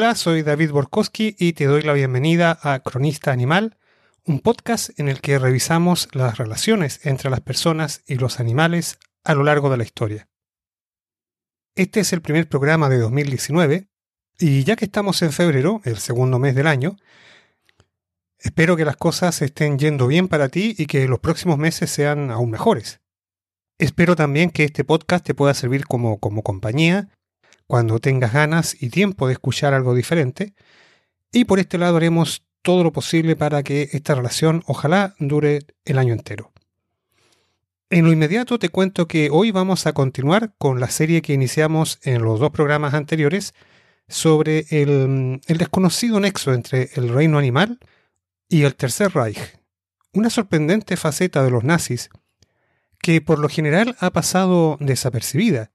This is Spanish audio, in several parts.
Hola, soy David Borkowski y te doy la bienvenida a Cronista Animal, un podcast en el que revisamos las relaciones entre las personas y los animales a lo largo de la historia. Este es el primer programa de 2019 y ya que estamos en febrero, el segundo mes del año, espero que las cosas estén yendo bien para ti y que los próximos meses sean aún mejores. Espero también que este podcast te pueda servir como, como compañía cuando tengas ganas y tiempo de escuchar algo diferente. Y por este lado haremos todo lo posible para que esta relación ojalá dure el año entero. En lo inmediato te cuento que hoy vamos a continuar con la serie que iniciamos en los dos programas anteriores sobre el, el desconocido nexo entre el reino animal y el Tercer Reich, una sorprendente faceta de los nazis que por lo general ha pasado desapercibida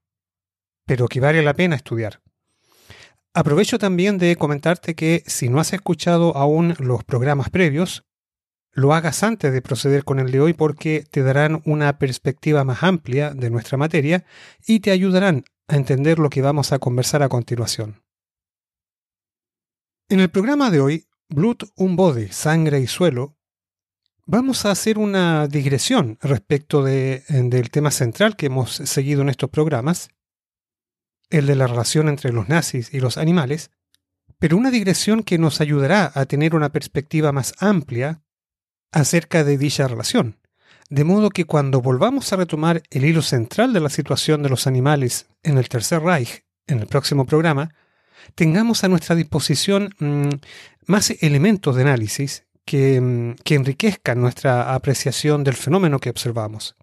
pero que vale la pena estudiar. Aprovecho también de comentarte que si no has escuchado aún los programas previos, lo hagas antes de proceder con el de hoy porque te darán una perspectiva más amplia de nuestra materia y te ayudarán a entender lo que vamos a conversar a continuación. En el programa de hoy, Blood, un bode, sangre y suelo, vamos a hacer una digresión respecto de, del tema central que hemos seguido en estos programas el de la relación entre los nazis y los animales, pero una digresión que nos ayudará a tener una perspectiva más amplia acerca de dicha relación. De modo que cuando volvamos a retomar el hilo central de la situación de los animales en el Tercer Reich, en el próximo programa, tengamos a nuestra disposición mm, más elementos de análisis que, mm, que enriquezcan nuestra apreciación del fenómeno que observamos.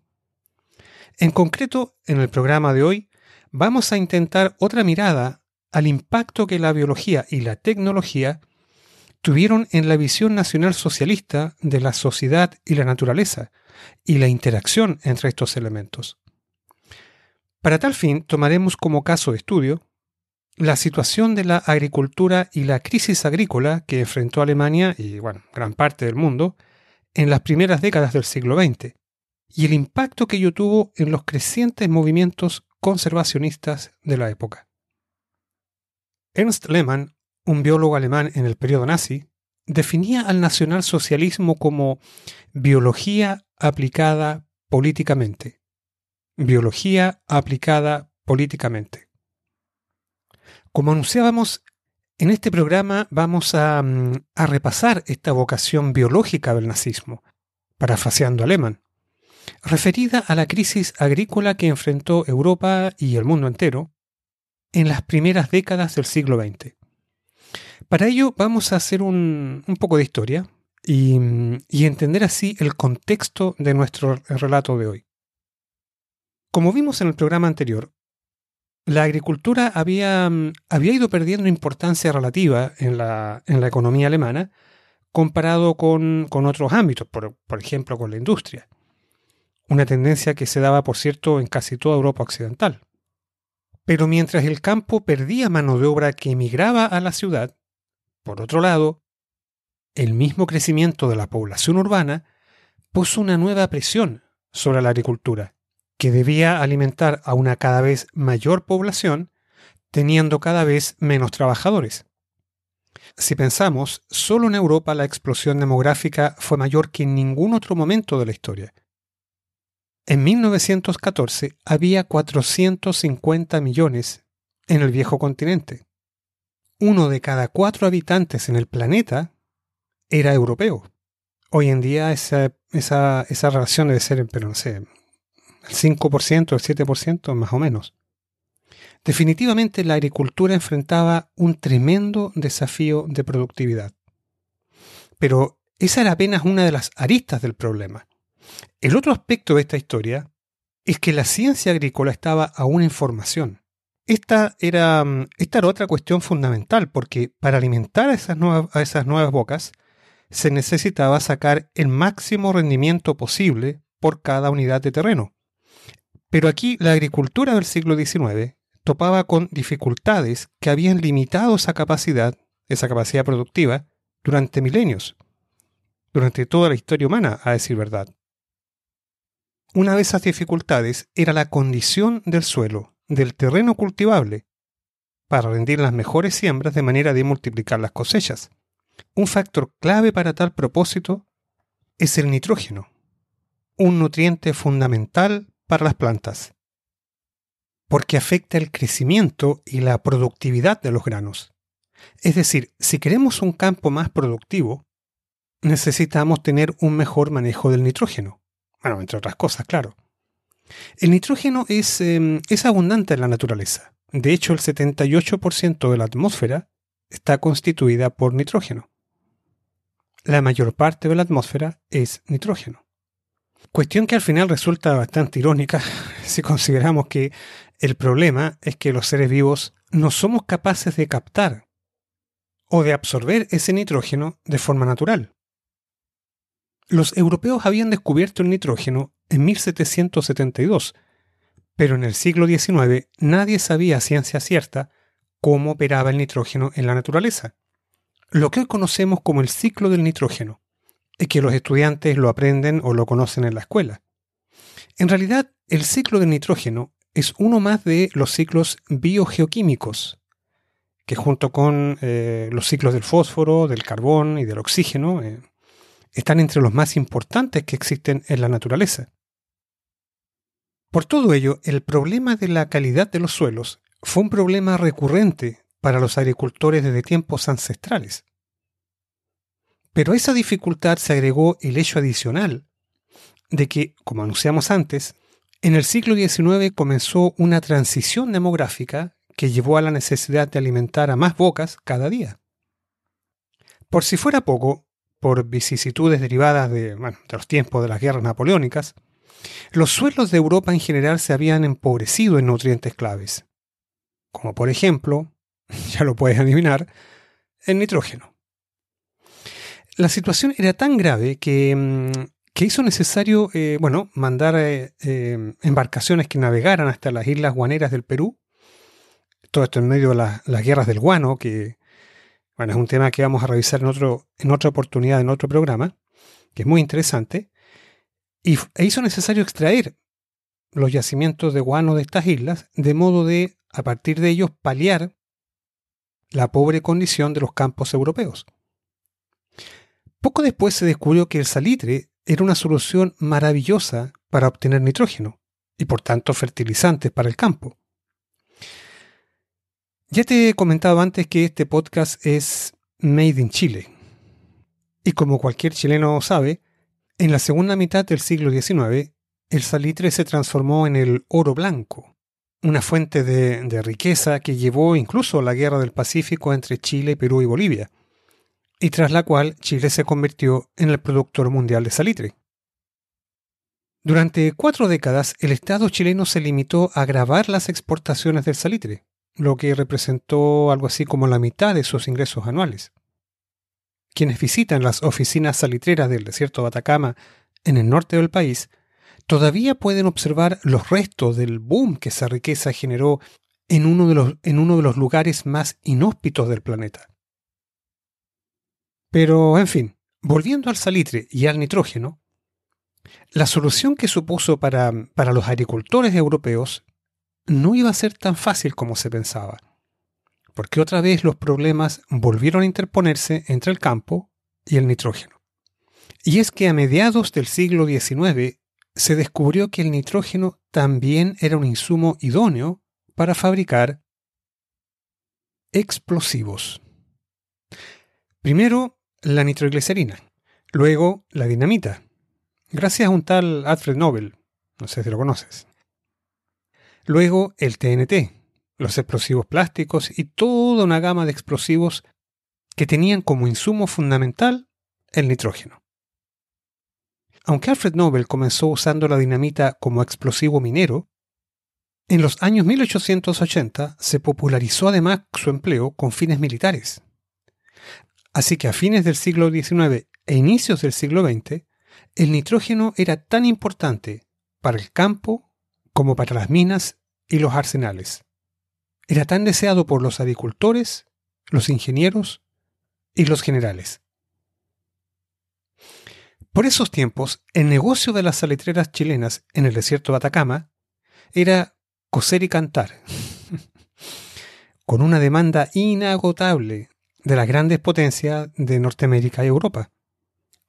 En concreto, en el programa de hoy vamos a intentar otra mirada al impacto que la biología y la tecnología tuvieron en la visión nacional socialista de la sociedad y la naturaleza y la interacción entre estos elementos. Para tal fin, tomaremos como caso de estudio la situación de la agricultura y la crisis agrícola que enfrentó Alemania y bueno, gran parte del mundo en las primeras décadas del siglo XX y el impacto que ello tuvo en los crecientes movimientos conservacionistas de la época. Ernst Lehmann, un biólogo alemán en el periodo nazi, definía al nacionalsocialismo como biología aplicada políticamente. Biología aplicada políticamente. Como anunciábamos, en este programa vamos a, mm, a repasar esta vocación biológica del nazismo, parafraseando a Lehmann referida a la crisis agrícola que enfrentó Europa y el mundo entero en las primeras décadas del siglo XX. Para ello vamos a hacer un, poco de historia y, entender así el contexto de nuestro relato de hoy. Como vimos en el programa anterior, la agricultura había, ido perdiendo importancia relativa en la, economía alemana comparado con, otros ámbitos, por ejemplo con la industria una tendencia que se daba, por cierto, en casi toda Europa occidental. Pero mientras el campo perdía mano de obra que emigraba a la ciudad, por otro lado, el mismo crecimiento de la población urbana puso una nueva presión sobre la agricultura, que debía alimentar a una cada vez mayor población, teniendo cada vez menos trabajadores. Si pensamos, solo en Europa la explosión demográfica fue mayor que en ningún otro momento de la historia. En 1914 había 450 millones en el viejo continente. Uno de cada cuatro habitantes en el planeta era europeo. Hoy en día esa, esa, esa relación debe ser, pero no sé, el 5%, el 7% más o menos. Definitivamente la agricultura enfrentaba un tremendo desafío de productividad. Pero esa era apenas una de las aristas del problema. El otro aspecto de esta historia es que la ciencia agrícola estaba aún en formación. Esta era, mm, otra cuestión fundamental, porque para alimentar a esas, nuevas, esas nuevas bocas se necesitaba sacar el máximo rendimiento posible por cada unidad de terreno. Pero aquí la agricultura del siglo XIX topaba con dificultades que habían limitado esa capacidad, esa capacidad productiva, durante milenios, durante toda la historia humana, a decir verdad. Una de esas dificultades era la condición del suelo, del terreno cultivable, para rendir las mejores siembras de manera de multiplicar las cosechas. Un factor clave para tal propósito es el nitrógeno, un nutriente fundamental para las plantas, porque afecta el crecimiento y la productividad de los granos. Es decir, si queremos un campo más productivo, necesitamos tener un mejor manejo del nitrógeno. Bueno, entre otras cosas, claro. El nitrógeno es, em, es abundante en la naturaleza. De hecho, el 78% de la atmósfera está constituida por nitrógeno. La mayor parte de la atmósfera es nitrógeno. Cuestión que al final resulta bastante irónica si consideramos que el problema es que los seres vivos no somos capaces de captar o de absorber ese nitrógeno de forma natural. Los europeos habían descubierto el nitrógeno en 1772, pero en el siglo XIX nadie sabía a ciencia cierta cómo operaba el nitrógeno en la naturaleza. Lo que hoy conocemos como el ciclo del nitrógeno, es que los estudiantes lo aprenden o lo conocen en la escuela. En realidad, el ciclo del nitrógeno es uno más de los ciclos biogeoquímicos, que junto con eh, los ciclos del fósforo, del carbón y del oxígeno, eh, están entre los más importantes que existen en la naturaleza. Por todo ello, el problema de la calidad de los suelos fue un problema recurrente para los agricultores desde tiempos ancestrales. Pero a esa dificultad se agregó el hecho adicional de que, como anunciamos antes, en el siglo XIX comenzó una transición demográfica que llevó a la necesidad de alimentar a más bocas cada día. Por si fuera poco, por vicisitudes derivadas de, de los tiempos de las guerras napoleónicas, los suelos de Europa en general se habían empobrecido en nutrientes claves, como por ejemplo, ya lo puedes adivinar, el nitrógeno. La situación era tan grave que, mm, hizo necesario, eh, bueno, mandar eh, eh, embarcaciones que navegaran hasta las islas guaneras del Perú. Todo esto en medio de las guerras del guano, que bueno, es un tema que vamos a revisar en, otro, en otra oportunidad, en otro programa, que es muy interesante. Y e hizo necesario extraer los yacimientos de guano de estas islas, de modo de, a partir de ellos, paliar la pobre condición de los campos europeos. Poco después se descubrió que el salitre era una solución maravillosa para obtener nitrógeno y por tanto fertilizantes para el campo. Ya te he comentado antes que este podcast es Made in Chile. Y como cualquier chileno sabe, en la segunda mitad del siglo XIX, el salitre se transformó en el oro blanco, una fuente de, riqueza que llevó incluso a la guerra del Pacífico entre Chile, Perú y Bolivia y tras la cual Chile se convirtió en el productor mundial de salitre. Durante cuatro décadas el Estado chileno se limitó a grabar las exportaciones del salitre, lo que representó algo así como la mitad de sus ingresos anuales. Quienes visitan las oficinas salitreras del desierto de Atacama en el norte del país todavía pueden observar los restos del boom que esa riqueza generó en uno de los, en uno de los lugares más inhóspitos del planeta. Pero, en fin, volviendo al salitre y al nitrógeno, la solución que supuso para, para los agricultores europeos no iba a ser tan fácil como se pensaba, porque otra vez los problemas volvieron a interponerse entre el campo y el nitrógeno. Y es que a mediados del siglo XIX se descubrió que el nitrógeno también era un insumo idóneo para fabricar explosivos. Primero, la nitroglicerina, luego la dinamita, gracias a un tal Alfred Nobel, no sé si lo conoces. Luego el TNT, los explosivos plásticos y toda una gama de explosivos que tenían como insumo fundamental el nitrógeno. Aunque Alfred Nobel comenzó usando la dinamita como explosivo minero, en los años 1880 se popularizó además su empleo con fines militares. Así que a fines del siglo XIX e inicios del siglo XX, el nitrógeno era tan importante para el campo como para las minas y los arsenales. Era tan deseado por los agricultores, los ingenieros y los generales. Por esos tiempos, el negocio de las salitreras chilenas en el desierto de Atacama era coser y cantar. con una demanda inagotable de las grandes potencias de Norteamérica y Europa.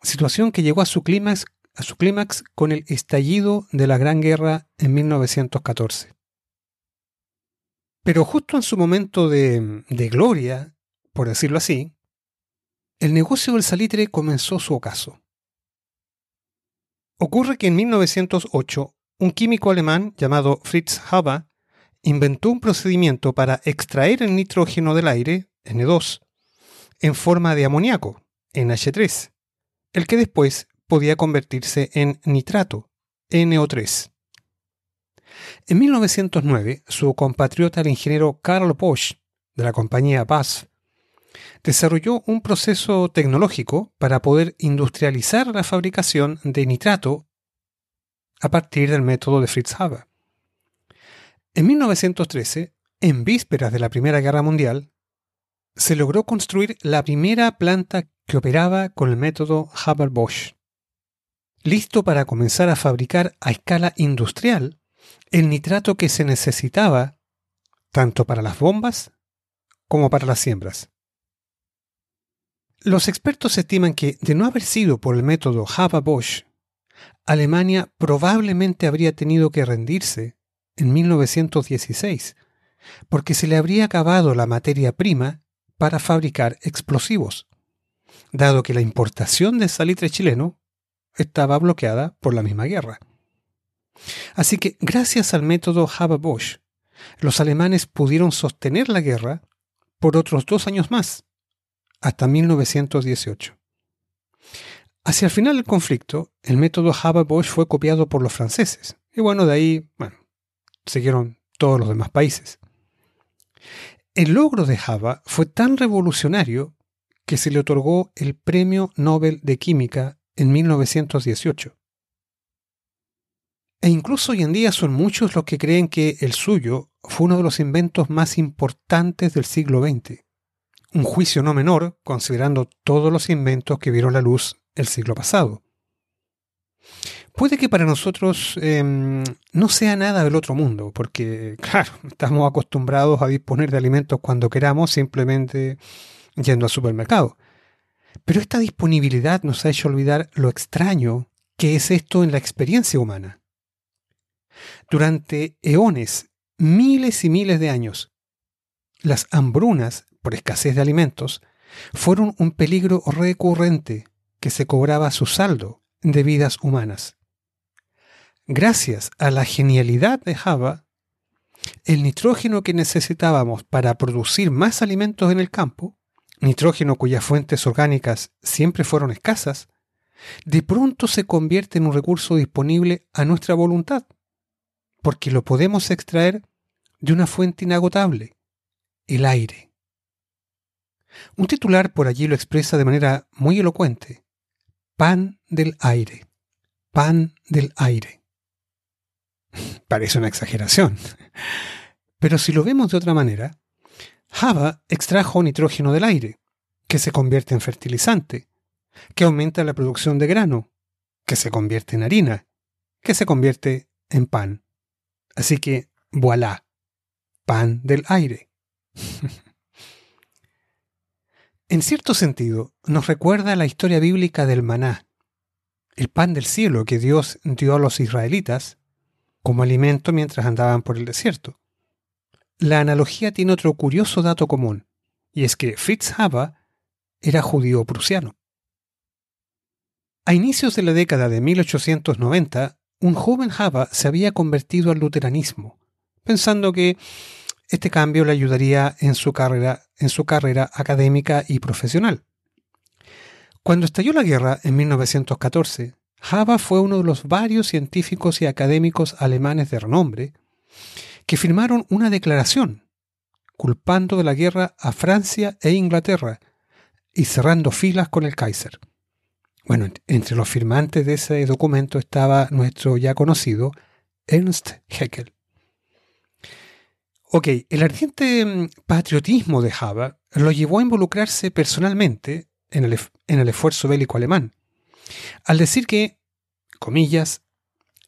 Situación que llegó a su clímax, a su clímax con el estallido de la Gran Guerra en 1914. Pero justo en su momento de, de gloria, por decirlo así, el negocio del salitre comenzó su ocaso. Ocurre que en 1908 un químico alemán llamado Fritz Haber inventó un procedimiento para extraer el nitrógeno del aire, N2, en forma de amoníaco, NH3, el que después podía convertirse en nitrato, NO3. En 1909, su compatriota el ingeniero Karl Bosch, de la compañía BASF, desarrolló un proceso tecnológico para poder industrializar la fabricación de nitrato a partir del método de Fritz Haber. En 1913, en vísperas de la Primera Guerra Mundial, se logró construir la primera planta que operaba con el método Haber-Bosch, listo para comenzar a fabricar a escala industrial el nitrato que se necesitaba tanto para las bombas como para las siembras. Los expertos estiman que, de no haber sido por el método Haber-Bosch, Alemania probablemente habría tenido que rendirse en 1916, porque se le habría acabado la materia prima para fabricar explosivos, dado que la importación de salitre chileno estaba bloqueada por la misma guerra. Así que, gracias al método Haber-Bosch, los alemanes pudieron sostener la guerra por otros dos años más, hasta 1918. Hacia el final del conflicto, el método Haber-Bosch fue copiado por los franceses, y bueno, de ahí, bueno, siguieron todos los demás países. El logro de Java fue tan revolucionario que se le otorgó el Premio Nobel de Química en 1918. E incluso hoy en día son muchos los que creen que el suyo fue uno de los inventos más importantes del siglo XX. Un juicio no menor, considerando todos los inventos que vieron la luz el siglo pasado. Puede que para nosotros em, no sea nada del otro mundo, porque, claro, estamos acostumbrados a disponer de alimentos cuando queramos, simplemente yendo al supermercado. Pero esta disponibilidad nos ha hecho olvidar lo extraño que es esto en la experiencia humana. Durante eones, miles y miles de años, las hambrunas, por escasez de alimentos, fueron un peligro recurrente que se cobraba su saldo de vidas humanas. Gracias a la genialidad de Java, el nitrógeno que necesitábamos para producir más alimentos en el campo, nitrógeno cuyas fuentes orgánicas siempre fueron escasas, de pronto se convierte en un recurso disponible a nuestra voluntad, porque lo podemos extraer de una fuente inagotable, el aire. Un titular por allí lo expresa de manera muy elocuente. Pan del aire. Pan del aire. Parece una exageración. Pero si lo vemos de otra manera, Java extrajo nitrógeno del aire, que se convierte en fertilizante, que aumenta la producción de grano, que se convierte en harina, que se convierte en pan. Así que, voilà, pan del aire. en cierto sentido, nos recuerda la historia bíblica del maná, el pan del cielo que Dios dio a los israelitas como alimento mientras andaban por el desierto. La analogía tiene otro curioso dato común, y es que Fritz Haber era judío prusiano. A inicios de la década de 1890, un joven Haber se había convertido al luteranismo, pensando que este cambio le ayudaría en su carrera, académica y profesional. Cuando estalló la guerra en 1914, Haber fue uno de los varios científicos y académicos alemanes de renombre que firmaron una declaración culpando de la guerra a Francia e Inglaterra y cerrando filas con el Kaiser. Bueno, entre los firmantes de ese documento estaba nuestro ya conocido Ernst Haeckel. Ok, el ardiente mm, patriotismo de Haber lo llevó a involucrarse personalmente en el, en el esfuerzo bélico alemán al decir que, comillas,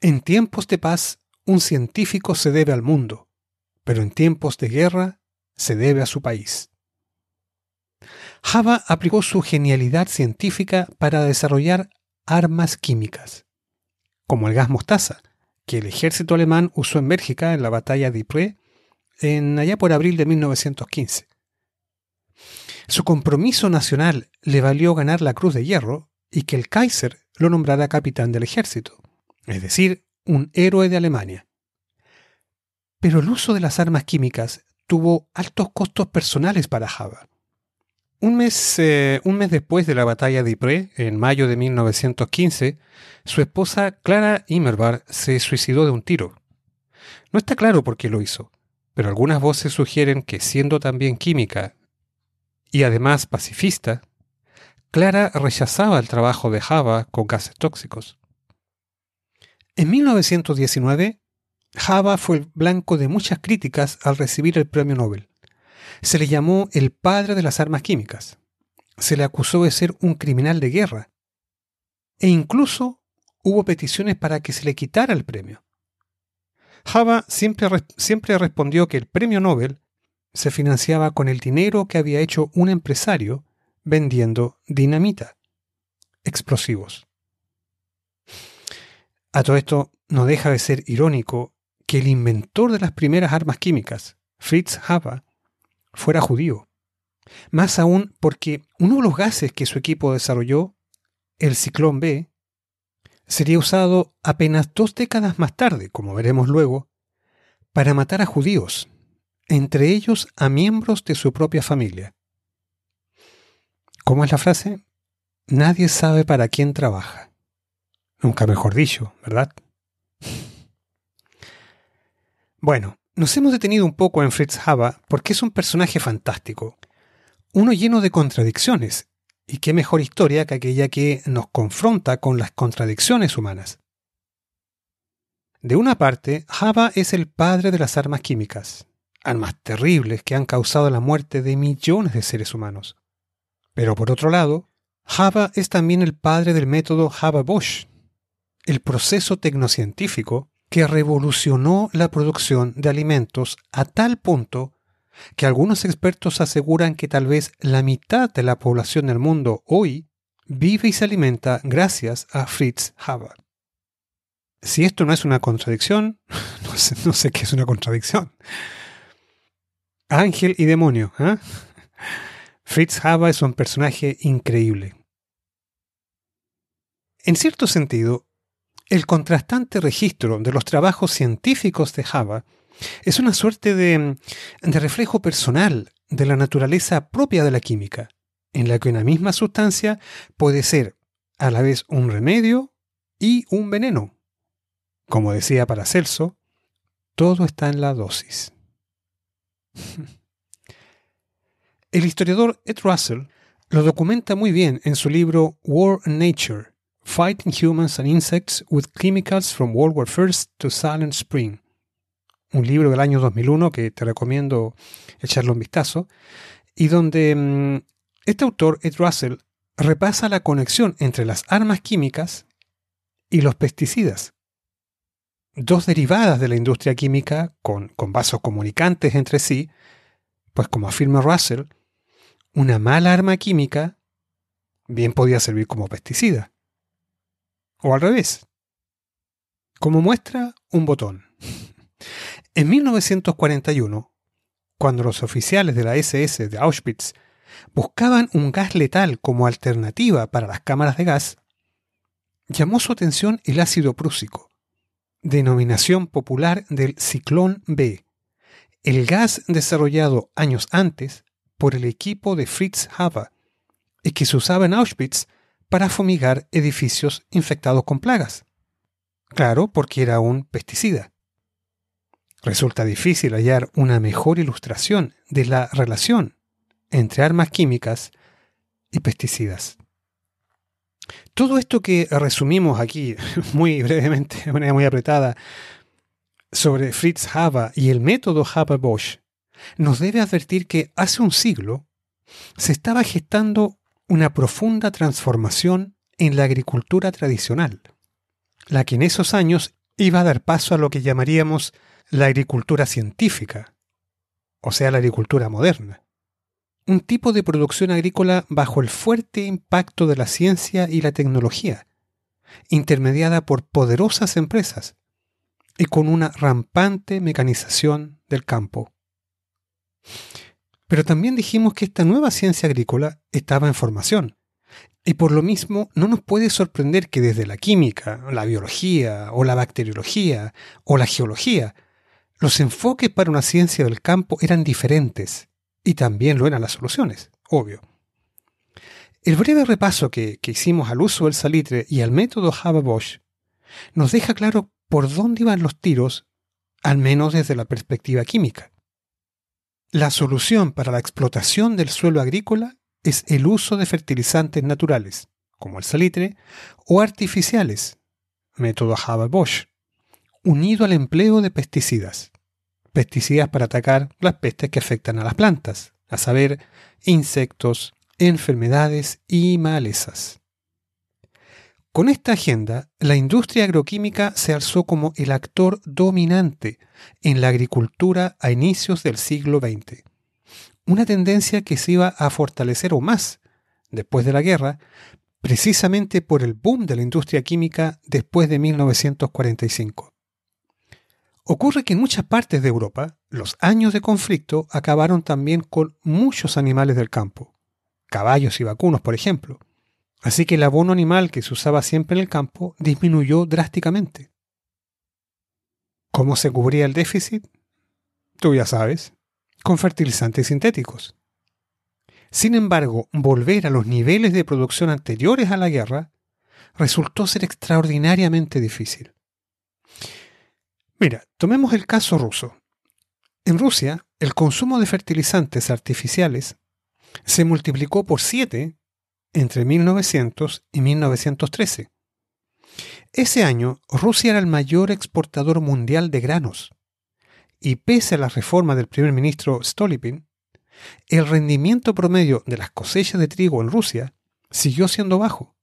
en tiempos de paz un científico se debe al mundo, pero en tiempos de guerra se debe a su país. Java aplicó su genialidad científica para desarrollar armas químicas, como el gas mostaza, que el ejército alemán usó en Bélgica en la batalla de Ypres en allá por abril de 1915. Su compromiso nacional le valió ganar la Cruz de Hierro y que el Kaiser lo nombrara capitán del ejército, es decir, un héroe de Alemania. Pero el uso de las armas químicas tuvo altos costos personales para Java. Un mes, eh, un mes después de la batalla de Ypres, en mayo de 1915, su esposa Clara Immerbar se suicidó de un tiro. No está claro por qué lo hizo, pero algunas voces sugieren que siendo también química y además pacifista, Clara rechazaba el trabajo de Java con gases tóxicos. En 1919, Java fue el blanco de muchas críticas al recibir el premio Nobel. Se le llamó el padre de las armas químicas. Se le acusó de ser un criminal de guerra. E incluso hubo peticiones para que se le quitara el premio. Java siempre, siempre respondió que el premio Nobel se financiaba con el dinero que había hecho un empresario vendiendo dinamita, explosivos. A todo esto no deja de ser irónico que el inventor de las primeras armas químicas, Fritz Haber, fuera judío. Más aún porque uno de los gases que su equipo desarrolló, el ciclón B, sería usado apenas dos décadas más tarde, como veremos luego, para matar a judíos, entre ellos a miembros de su propia familia. ¿Cómo es la frase? Nadie sabe para quién trabaja. Nunca mejor dicho, ¿verdad? Bueno, nos hemos detenido un poco en Fritz Haber porque es un personaje fantástico, uno lleno de contradicciones, y qué mejor historia que aquella que nos confronta con las contradicciones humanas. De una parte, Java es el padre de las armas químicas, armas terribles que han causado la muerte de millones de seres humanos. Pero por otro lado, Java es también el padre del método Haber-Bosch, el proceso tecnocientífico que revolucionó la producción de alimentos a tal punto que algunos expertos aseguran que tal vez la mitad de la población del mundo hoy vive y se alimenta gracias a Fritz Haber. Si esto no es una contradicción, no sé, qué es una contradicción. Ángel y demonio. ¿eh? Fritz Haber es un personaje increíble. En cierto sentido, el contrastante registro de los trabajos científicos de Java es una suerte de, reflejo personal de la naturaleza propia de la química, en la que una misma sustancia puede ser a la vez un remedio y un veneno. Como decía Paracelso, todo está en la dosis. El historiador Ed Russell lo documenta muy bien en su libro War and Nature, Fighting Humans and Insects with Chemicals from World War I to Silent Spring, un libro del año 2001 que te recomiendo echarle un vistazo, y donde mm, este autor, Ed Russell, repasa la conexión entre las armas químicas y los pesticidas. Dos derivadas de la industria química con, con vasos comunicantes entre sí, pues como afirma Russell, una mala arma química bien podía servir como pesticida. O al revés. Como muestra, un botón. En 1941, cuando los oficiales de la SS de Auschwitz buscaban un gas letal como alternativa para las cámaras de gas, llamó su atención el ácido prúsico, denominación popular del ciclón B, el gas desarrollado años antes por el equipo de Fritz Haber y que se usaba en Auschwitz para fumigar edificios infectados con plagas. Claro, porque era un pesticida. Resulta difícil hallar una mejor ilustración de la relación entre armas químicas y pesticidas. Todo esto que resumimos aquí muy brevemente, de manera muy apretada, sobre Fritz Haber y el método Haber-Bosch nos debe advertir que hace un siglo se estaba gestando una profunda transformación en la agricultura tradicional, la que en esos años iba a dar paso a lo que llamaríamos la agricultura científica, o sea, la agricultura moderna. Un tipo de producción agrícola bajo el fuerte impacto de la ciencia y la tecnología, intermediada por poderosas empresas y con una rampante mecanización del campo. Pero también dijimos que esta nueva ciencia agrícola estaba en formación, y por lo mismo no nos puede sorprender que desde la química, la biología o la bacteriología o la geología, los enfoques para una ciencia del campo eran diferentes, y también lo eran las soluciones, obvio. El breve repaso que, hicimos al uso del salitre y al método Haber-Bosch nos deja claro por dónde iban los tiros, al menos desde la perspectiva química. La solución para la explotación del suelo agrícola es el uso de fertilizantes naturales, como el salitre, o artificiales, método Haber-Bosch, unido al empleo de pesticidas. Pesticidas para atacar las pestes que afectan a las plantas, a saber, insectos, enfermedades y malezas. Con esta agenda, la industria agroquímica se alzó como el actor dominante en la agricultura a inicios del siglo XX. Una tendencia que se iba a fortalecer aún más después de la guerra, precisamente por el boom de la industria química después de 1945. Ocurre que en muchas partes de Europa, los años de conflicto acabaron también con muchos animales del campo, caballos y vacunos, por ejemplo Así que el abono animal que se usaba siempre en el campo disminuyó drásticamente. ¿Cómo se cubría el déficit? Tú ya sabes, con fertilizantes sintéticos. Sin embargo, volver a los niveles de producción anteriores a la guerra resultó ser extraordinariamente difícil. Mira, tomemos el caso ruso. En Rusia, el consumo de fertilizantes artificiales se multiplicó por 7 entre 1900 y 1913. Ese año, Rusia era el mayor exportador mundial de granos, y pese a la reforma del primer ministro Stolypin, el rendimiento promedio de las cosechas de trigo en Rusia siguió siendo bajo.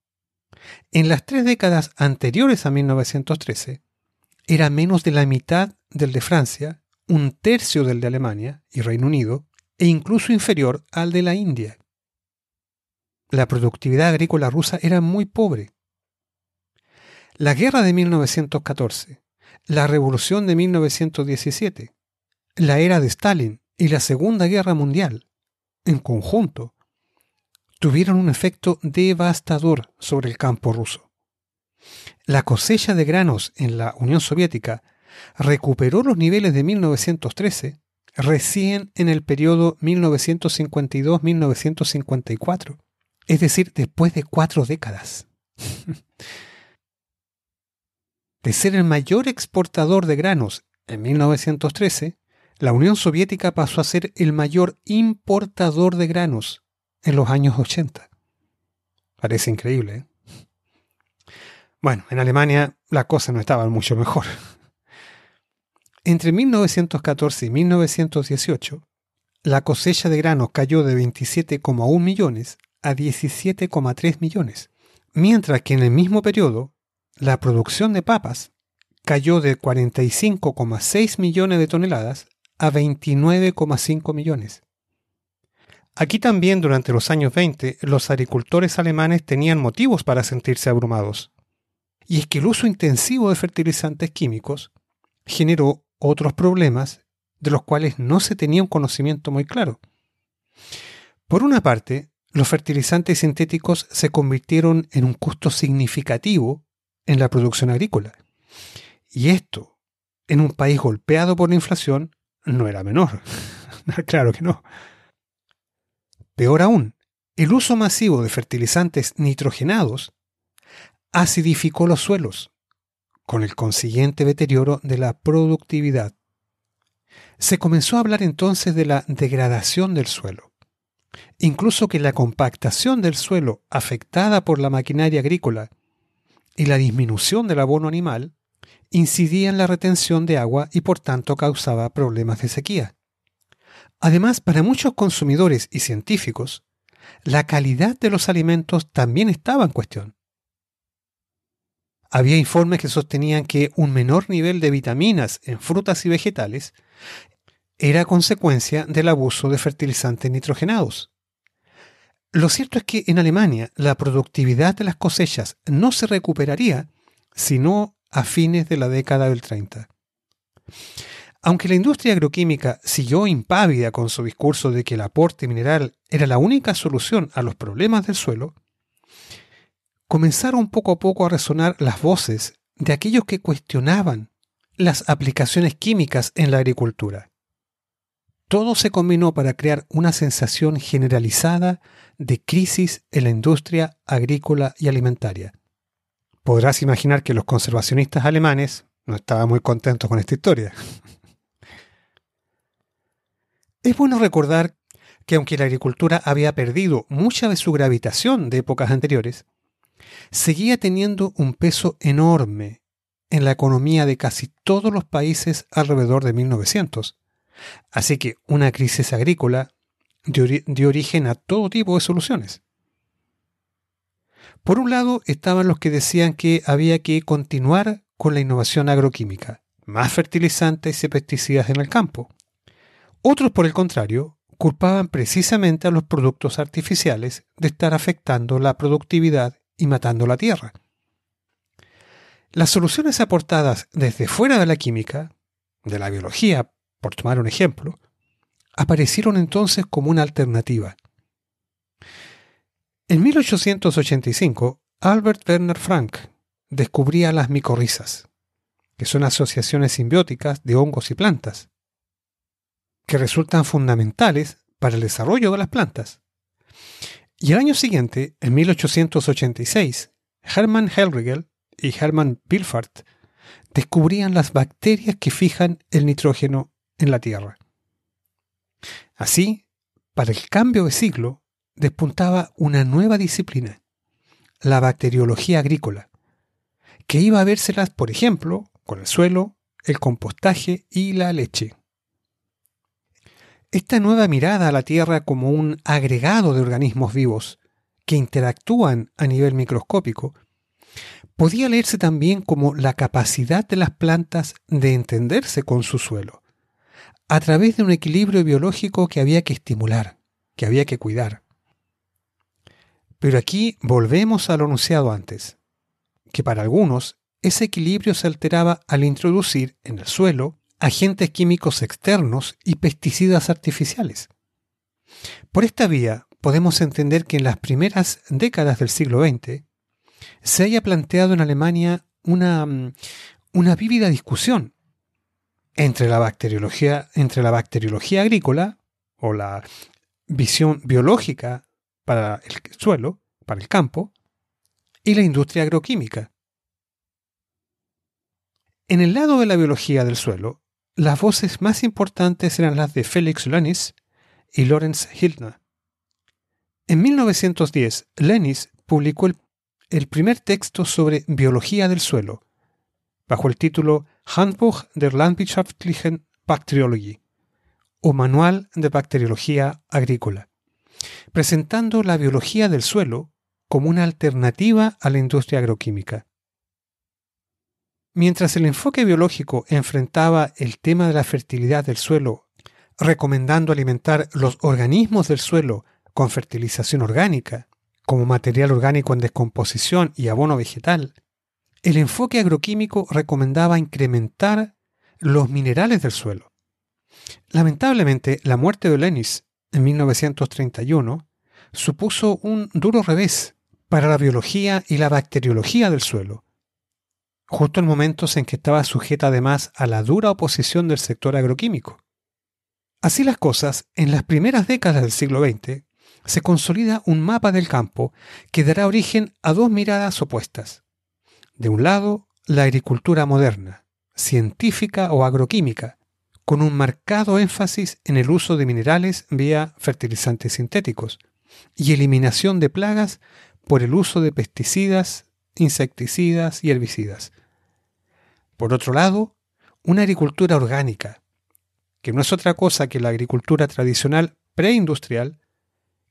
En las tres décadas anteriores a 1913, era menos de la mitad del de Francia, un tercio del de Alemania y Reino Unido, e incluso inferior al de la India la productividad agrícola rusa era muy pobre. La guerra de 1914, la revolución de 1917, la era de Stalin y la Segunda Guerra Mundial, en conjunto, tuvieron un efecto devastador sobre el campo ruso. La cosecha de granos en la Unión Soviética recuperó los niveles de 1913 recién en el periodo 1952-1954 es decir, después de cuatro décadas. de ser el mayor exportador de granos en 1913, la Unión Soviética pasó a ser el mayor importador de granos en los años 80. Parece increíble. ¿eh? Bueno, en Alemania la cosa no estaba mucho mejor. Entre 1914 y 1918, la cosecha de granos cayó de 27,1 millones a 17,3 millones, mientras que en el mismo periodo la producción de papas cayó de 45,6 millones de toneladas a 29,5 millones. Aquí también durante los años 20 los agricultores alemanes tenían motivos para sentirse abrumados. Y es que el uso intensivo de fertilizantes químicos generó otros problemas de los cuales no se tenía un conocimiento muy claro. Por una parte, los fertilizantes sintéticos se convirtieron en un costo significativo en la producción agrícola. Y esto, en un país golpeado por la inflación, no era menor. claro que no. Peor aún, el uso masivo de fertilizantes nitrogenados acidificó los suelos, con el consiguiente deterioro de la productividad. Se comenzó a hablar entonces de la degradación del suelo incluso que la compactación del suelo afectada por la maquinaria agrícola y la disminución del abono animal incidía en la retención de agua y por tanto causaba problemas de sequía. Además, para muchos consumidores y científicos, la calidad de los alimentos también estaba en cuestión. Había informes que sostenían que un menor nivel de vitaminas en frutas y vegetales era consecuencia del abuso de fertilizantes nitrogenados. Lo cierto es que en Alemania la productividad de las cosechas no se recuperaría sino a fines de la década del 30. Aunque la industria agroquímica siguió impávida con su discurso de que el aporte mineral era la única solución a los problemas del suelo, comenzaron poco a poco a resonar las voces de aquellos que cuestionaban las aplicaciones químicas en la agricultura. Todo se combinó para crear una sensación generalizada de crisis en la industria agrícola y alimentaria. Podrás imaginar que los conservacionistas alemanes no estaban muy contentos con esta historia. Es bueno recordar que aunque la agricultura había perdido mucha de su gravitación de épocas anteriores, seguía teniendo un peso enorme en la economía de casi todos los países alrededor de 1900. Así que una crisis agrícola dio, origen a todo tipo de soluciones. Por un lado estaban los que decían que había que continuar con la innovación agroquímica, más fertilizantes y pesticidas en el campo. Otros, por el contrario, culpaban precisamente a los productos artificiales de estar afectando la productividad y matando la tierra. Las soluciones aportadas desde fuera de la química, de la biología, por tomar un ejemplo, aparecieron entonces como una alternativa. En 1885, Albert Werner Frank descubría las micorrizas, que son asociaciones simbióticas de hongos y plantas, que resultan fundamentales para el desarrollo de las plantas. Y el año siguiente, en 1886, Hermann Hellriegel y Hermann Pilfart descubrían las bacterias que fijan el nitrógeno en la Tierra. Así, para el cambio de siglo, despuntaba una nueva disciplina, la bacteriología agrícola, que iba a vérselas, por ejemplo, con el suelo, el compostaje y la leche. Esta nueva mirada a la Tierra como un agregado de organismos vivos que interactúan a nivel microscópico podía leerse también como la capacidad de las plantas de entenderse con su suelo, a través de un equilibrio biológico que había que estimular, que había que cuidar. Pero aquí volvemos a lo anunciado antes, que para algunos ese equilibrio se alteraba al introducir en el suelo agentes químicos externos y pesticidas artificiales. Por esta vía podemos entender que en las primeras décadas del siglo XX se haya planteado en Alemania una, mm, una vívida discusión entre la bacteriología, entre la bacteriología agrícola o la visión biológica para el suelo, para el campo, y la industria agroquímica. En el lado de la biología del suelo, las voces más importantes eran las de Felix Lennis y Lorenz Hildner. En 1910, Lennis publicó el, primer texto sobre biología del suelo, bajo el título Handbuch der landwirtschaftlichen Bakteriologie, o Manual de Bacteriología Agrícola, presentando la biología del suelo como una alternativa a la industria agroquímica. Mientras el enfoque biológico enfrentaba el tema de la fertilidad del suelo, recomendando alimentar los organismos del suelo con fertilización orgánica, como material orgánico en descomposición y abono vegetal, el enfoque agroquímico recomendaba incrementar los minerales del suelo. Lamentablemente, la muerte de Lenis en 1931 supuso un duro revés para la biología y la bacteriología del suelo, justo en momentos en que estaba sujeta además a la dura oposición del sector agroquímico. Así las cosas, en las primeras décadas del siglo XX, se consolida un mapa del campo que dará origen a dos miradas opuestas. De un lado, la agricultura moderna, científica o agroquímica, con un marcado énfasis en el uso de minerales vía fertilizantes sintéticos y eliminación de plagas por el uso de pesticidas, insecticidas y herbicidas, por otro lado, una agricultura orgánica, que no es otra cosa que la agricultura tradicional preindustrial,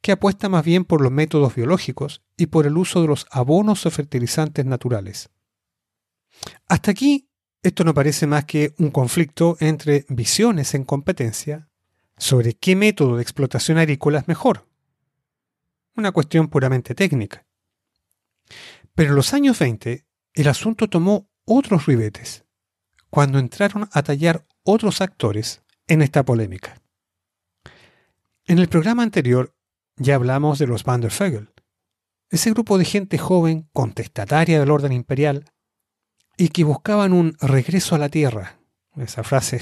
que apuesta más bien por los métodos biológicos y por el uso de los abonos o fertilizantes naturales. Hasta aquí Esto no parece más que un conflicto entre visiones en competencia sobre qué método de explotación agrícola es mejor. Una cuestión puramente técnica. Pero en los años 20 el asunto tomó otros ribetes, cuando entraron a tallar otros actores en esta polémica. En el programa anterior ya hablamos de los Van der Vogel, ese grupo de gente joven, contestataria del orden imperial, y que buscaban un regreso a la tierra. Esa frase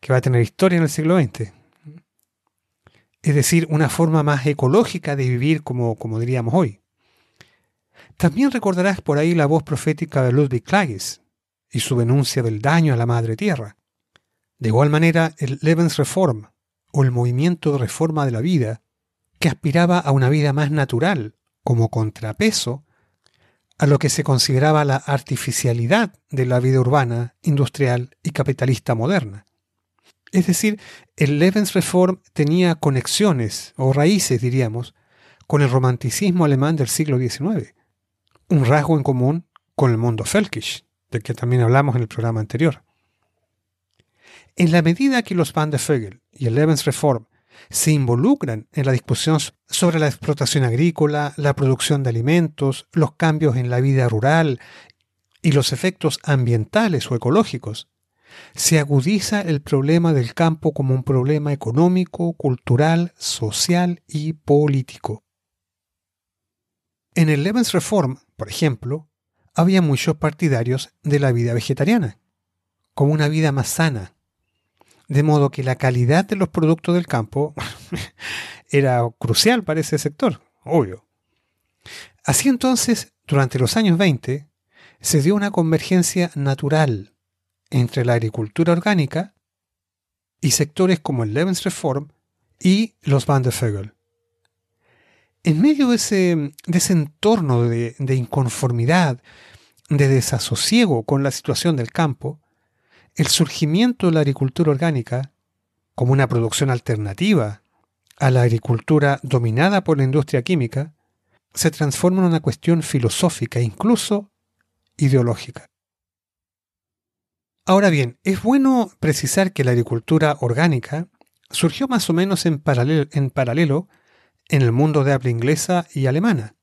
que va a tener historia en el siglo XX. Es decir, una forma más ecológica de vivir como, como diríamos hoy. También recordarás por ahí la voz profética de Ludwig Klages y su denuncia del daño a la madre tierra. De igual manera, el Lebensreform, o el movimiento de reforma de la vida, que aspiraba a una vida más natural, como contrapeso a lo que se consideraba la artificialidad de la vida urbana, industrial y capitalista moderna. Es decir, el Lebensreform tenía conexiones, o raíces diríamos, con el romanticismo alemán del siglo XIX, un rasgo en común con el mundo Völkisch, del que también hablamos en el programa anterior. En la medida que los Van de Vögel y el Lebensreform se involucran en la discusión sobre la explotación agrícola, la producción de alimentos, los cambios en la vida rural y los efectos ambientales o ecológicos, se agudiza el problema del campo como un problema económico, cultural, social y político. En el Lebensreform, por ejemplo, había muchos partidarios de la vida vegetariana, como una vida más sana, de modo que la calidad de los productos del campo era crucial para ese sector, obvio. Así entonces, durante los años 20, se dio una convergencia natural entre la agricultura orgánica y sectores como el Lebensreform y los Van der Vögel. En medio de ese, de ese entorno de, de inconformidad, de desasosiego con la situación del campo, el surgimiento de la agricultura orgánica como una producción alternativa a la agricultura dominada por la industria química se transforma en una cuestión filosófica incluso ideológica. Ahora bien, es bueno precisar que la agricultura orgánica surgió más o menos en paralelo, en paralelo en el mundo de habla inglesa y alemana,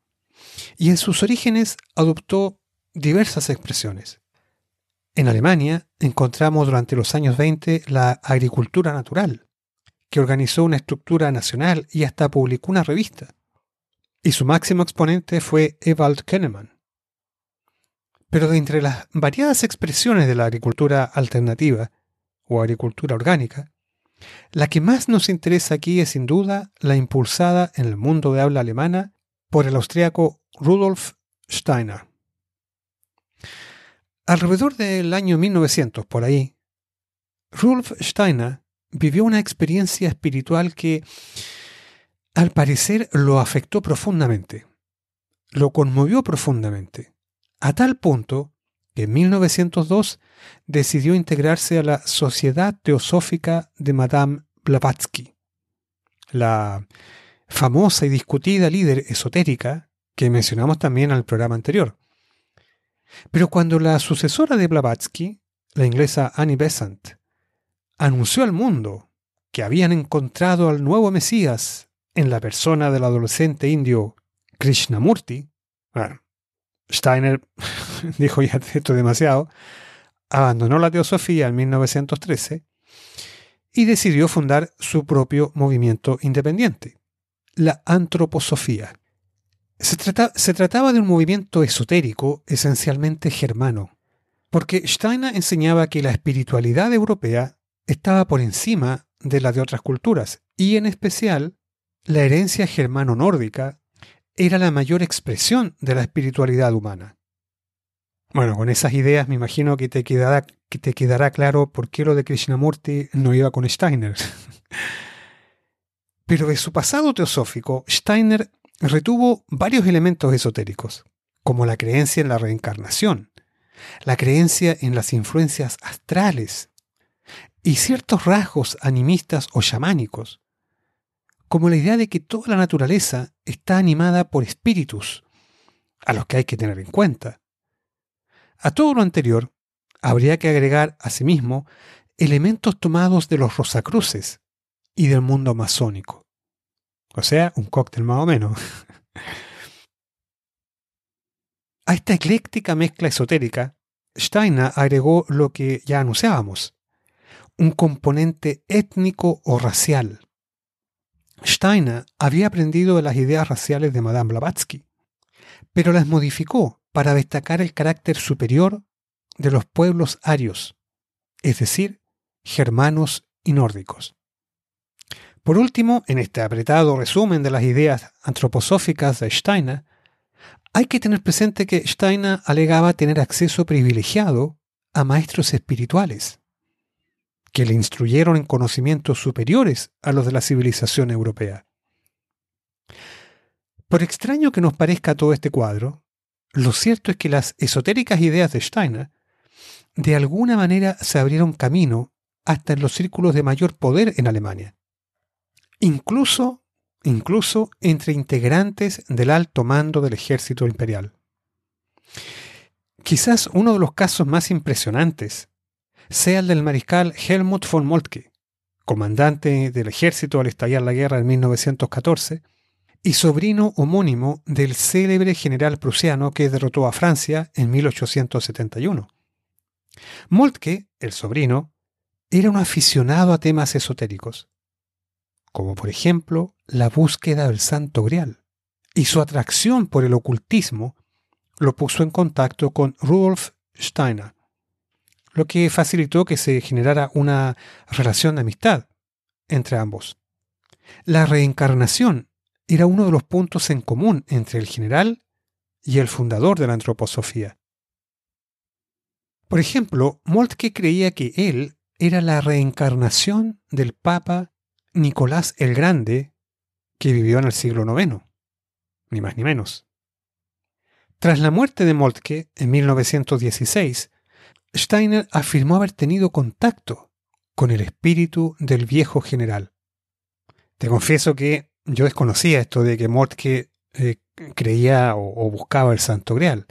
y en sus orígenes adoptó diversas expresiones. En Alemania encontramos durante los años 20 la agricultura natural, que organizó una estructura nacional y hasta publicó una revista. Y su máximo exponente fue Ewald Kennemann. Pero de entre las variadas expresiones de la agricultura alternativa o agricultura orgánica, la que más nos interesa aquí es sin duda la impulsada en el mundo de habla alemana por el austriaco Rudolf Steiner. Alrededor del año 1900, por ahí, Rudolf Steiner vivió una experiencia espiritual que, al parecer, lo afectó profundamente, lo conmovió profundamente, a tal punto que en 1902 decidió integrarse a la Sociedad Teosófica de Madame Blavatsky, la famosa y discutida líder esotérica que mencionamos también en el programa anterior. Pero cuando la sucesora de Blavatsky, la inglesa Annie Besant, anunció al mundo que habían encontrado al nuevo Mesías en la persona del adolescente indio Krishnamurti, Steiner dijo ya esto demasiado, abandonó la teosofía en 1913 y decidió fundar su propio movimiento independiente, la antroposofía. Se, trataba de un movimiento esotérico esencialmente germano, porque Steiner enseñaba que la espiritualidad europea estaba por encima de la de otras culturas, y en especial la herencia germano-nórdica era la mayor expresión de la espiritualidad humana. Bueno, con esas ideas me imagino que te quedará, que te quedará claro por qué lo de Krishnamurti no iba con Steiner. Pero de su pasado teosófico, Steiner retuvo varios elementos esotéricos, como la creencia en la reencarnación, la creencia en las influencias astrales y ciertos rasgos animistas o chamánicos, como la idea de que toda la naturaleza está animada por espíritus, a los que hay que tener en cuenta. A todo lo anterior, habría que agregar asimismo elementos tomados de los Rosacruces y del mundo masónico. O sea, un cóctel más o menos. A esta ecléctica mezcla esotérica, Steiner agregó lo que ya anunciábamos, un componente étnico o racial. Steiner había aprendido de las ideas raciales de Madame Blavatsky, pero las modificó para destacar el carácter superior de los pueblos arios, es decir, germanos y nórdicos. Por último, en este apretado resumen de las ideas antroposóficas de Steiner, hay que tener presente que Steiner alegaba tener acceso privilegiado a maestros espirituales, que le instruyeron en conocimientos superiores a los de la civilización europea. Por extraño que nos parezca todo este cuadro, lo cierto es que las esotéricas ideas de Steiner de alguna manera se abrieron camino hasta en los círculos de mayor poder en Alemania. Incluso incluso entre integrantes del alto mando del ejército imperial. Quizás uno de los casos más impresionantes sea el del mariscal Helmut von Moltke, comandante del ejército al estallar la guerra en 1914 y sobrino homónimo del célebre general prusiano que derrotó a Francia en 1871. Moltke, el sobrino, era un aficionado a temas esotéricos como por ejemplo la búsqueda del santo grial, y su atracción por el ocultismo lo puso en contacto con Rudolf Steiner, lo que facilitó que se generara una relación de amistad entre ambos. La reencarnación era uno de los puntos en común entre el general y el fundador de la antroposofía. Por ejemplo, Moltke creía que él era la reencarnación del Papa Nicolás el Grande, que vivió en el siglo IX, ni más ni menos. Tras la muerte de Moltke en 1916, Steiner afirmó haber tenido contacto con el espíritu del viejo general. Te confieso que yo desconocía esto de que Moltke eh, creía o, buscaba el Santo Grial.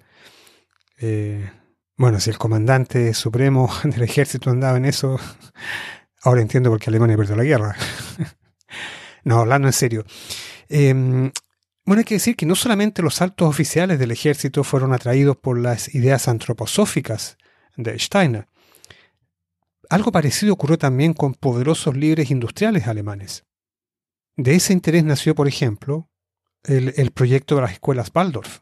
Eh, bueno, si el comandante supremo del ejército andaba en eso, Ahora entiendo por qué Alemania perdió la guerra. no, hablando en serio. Em, bueno, hay que decir que no solamente los altos oficiales del ejército fueron atraídos por las ideas antroposóficas de Steiner. Algo parecido ocurrió también con poderosos líderes industriales alemanes. De ese interés nació, por ejemplo, el, el proyecto de las escuelas Waldorf,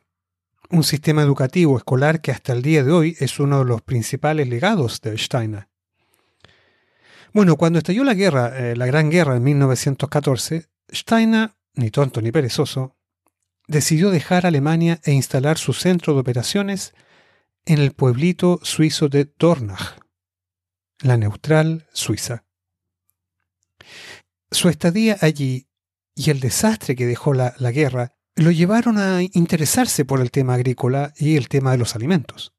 un sistema educativo escolar que hasta el día de hoy es uno de los principales legados de Steiner. Bueno, cuando estalló la guerra, eh, la Gran Guerra en 1914, Steiner, ni tonto ni perezoso, decidió dejar Alemania e instalar su centro de operaciones en el pueblito suizo de Dornach, la neutral Suiza. Su estadía allí y el desastre que dejó la, la guerra lo llevaron a interesarse por el tema agrícola y el tema de los alimentos.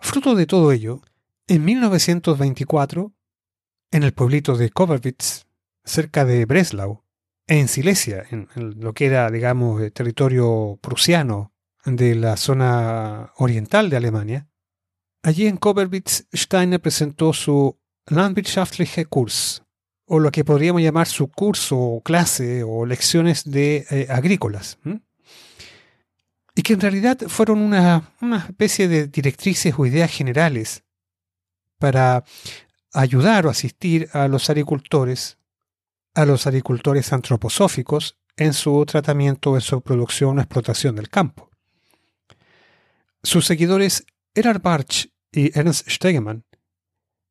Fruto de todo ello, en 1924, en el pueblito de Koverwitz, cerca de Breslau, en Silesia, en, lo que era, digamos, el territorio prusiano de la zona oriental de Alemania, allí en Koverwitz Steiner presentó su Landwirtschaftliche Kurs, o lo que podríamos llamar su curso o clase o lecciones de eh, agrícolas. Y que en realidad fueron una, una especie de directrices o ideas generales para ayudar o asistir a los agricultores, a los agricultores antroposóficos en su tratamiento, en su producción o explotación del campo. Sus seguidores Erhard Bartsch y Ernst Stegemann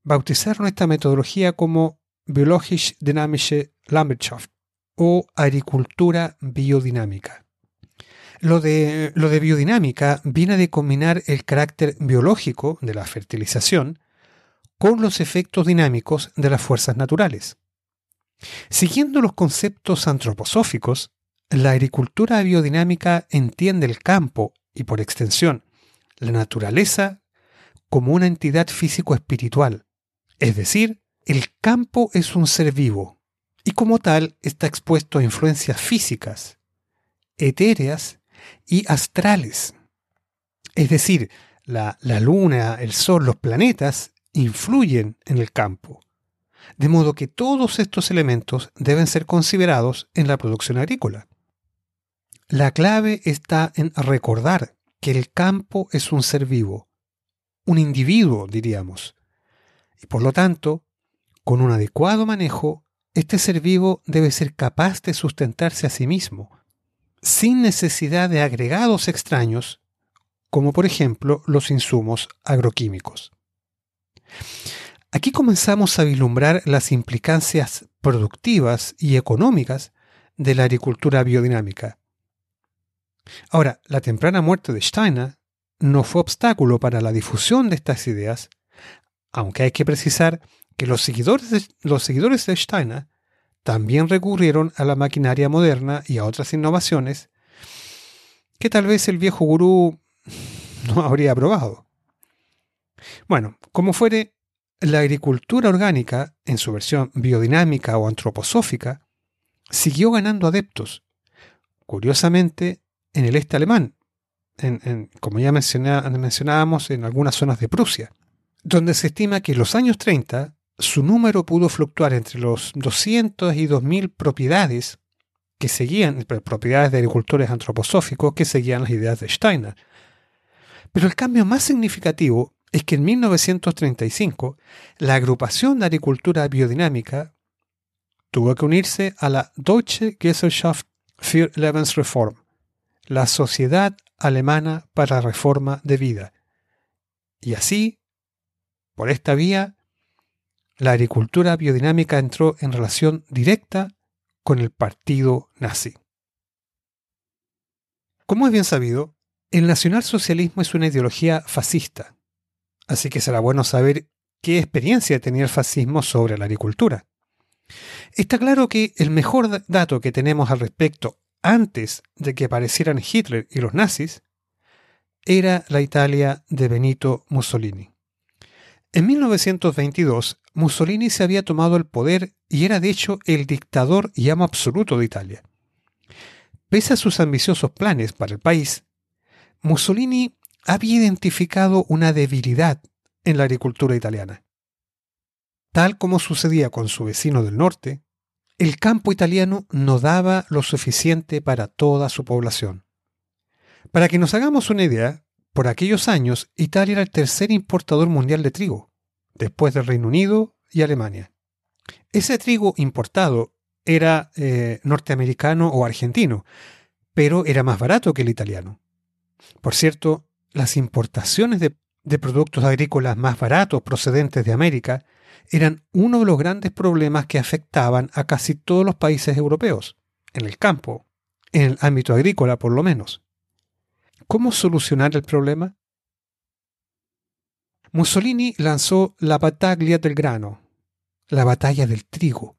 bautizaron esta metodología como Biologisch-Dynamische Landwirtschaft o agricultura biodinámica. Lo de, lo de biodinámica viene de combinar el carácter biológico de la fertilización con los efectos dinámicos de las fuerzas naturales. Siguiendo los conceptos antroposóficos, la agricultura biodinámica entiende el campo y por extensión la naturaleza como una entidad físico-espiritual, es decir, el campo es un ser vivo y como tal está expuesto a influencias físicas, etéreas y astrales. Es decir, la, la luna, el sol, los planetas, influyen en el campo. De modo que todos estos elementos deben ser considerados en la producción agrícola. La clave está en recordar que el campo es un ser vivo, un individuo, diríamos. Y por lo tanto, con un adecuado manejo, este ser vivo debe ser capaz de sustentarse a sí mismo, sin necesidad de agregados extraños, como por ejemplo los insumos agroquímicos. Aquí comenzamos a vislumbrar las implicancias productivas y económicas de la agricultura biodinámica. Ahora, la temprana muerte de Steiner no fue obstáculo para la difusión de estas ideas, aunque hay que precisar que los seguidores de, los seguidores de Steiner también recurrieron a la maquinaria moderna y a otras innovaciones que tal vez el viejo gurú no habría aprobado. Bueno, como fuere, la agricultura orgánica, en su versión biodinámica o antroposófica, siguió ganando adeptos. Curiosamente, en el este alemán, en, como ya mencionábamos, en algunas zonas de Prusia, donde se estima que en los años 30 su número pudo fluctuar entre los 200 y 2000 propiedades que seguían, propiedades de agricultores antroposóficos que seguían las ideas de Steiner. Pero el cambio más significativo es que en 1935 la agrupación de agricultura biodinámica tuvo que unirse a la Deutsche Gesellschaft für Lebensreform, la Sociedad Alemana para Reforma de Vida. Y así, por esta vía, la agricultura biodinámica entró en relación directa con el partido nazi. Como es bien sabido, el nacionalsocialismo es una ideología fascista, así que será bueno saber qué experiencia tenía el fascismo sobre la agricultura. Está claro que el mejor dato que tenemos al respecto antes de que aparecieran Hitler y los nazis era la Italia de Benito Mussolini. En 1922, Mussolini se había tomado el poder y era de hecho el dictador y amo absoluto de Italia. Pese a sus ambiciosos planes para el país, Mussolini había identificado una debilidad en la agricultura italiana. Tal como sucedía con su vecino del norte, el campo italiano no daba lo suficiente para toda su población. Para que nos hagamos una idea, por aquellos años Italia era el tercer importador mundial de trigo, después del Reino Unido y Alemania. Ese trigo importado era eh, norteamericano o argentino, pero era más barato que el italiano. Por cierto, las importaciones de, productos agrícolas más baratos procedentes de América eran uno de los grandes problemas que afectaban a casi todos los países europeos, en el campo, en el ámbito agrícola por lo menos. ¿Cómo solucionar el problema? Mussolini lanzó la bataglia del grano, la batalla del trigo.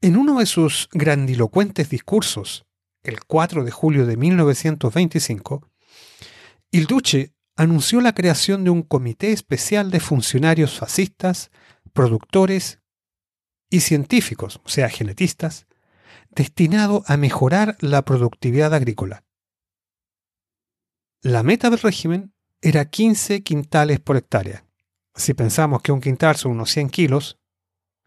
En uno de sus grandilocuentes discursos, el 4 de julio de 1925, il Duce anunció la creación de un comité especial de funcionarios fascistas, productores y científicos, o sea, genetistas, destinado a mejorar la productividad agrícola. La meta del régimen era 15 quintales por hectárea. Si pensamos que un quintal son unos 100 kilos,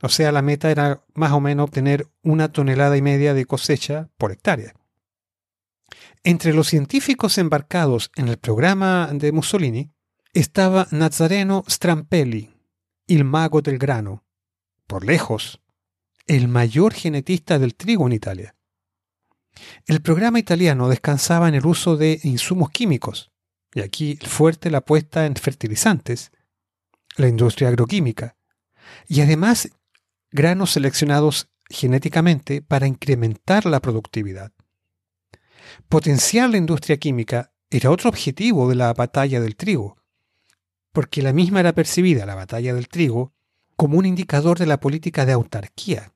o sea, la meta era más o menos obtener una tonelada y media de cosecha por hectárea. Entre los científicos embarcados en el programa de Mussolini estaba Nazareno Strampelli, el mago del grano, por lejos, el mayor genetista del trigo en Italia. El programa italiano descansaba en el uso de insumos químicos, y aquí fuerte la apuesta en fertilizantes, la industria agroquímica, y además granos seleccionados genéticamente para incrementar la productividad. Potenciar la industria química era otro objetivo de la batalla del trigo, porque la misma era percibida, la batalla del trigo, como un indicador de la política de autarquía,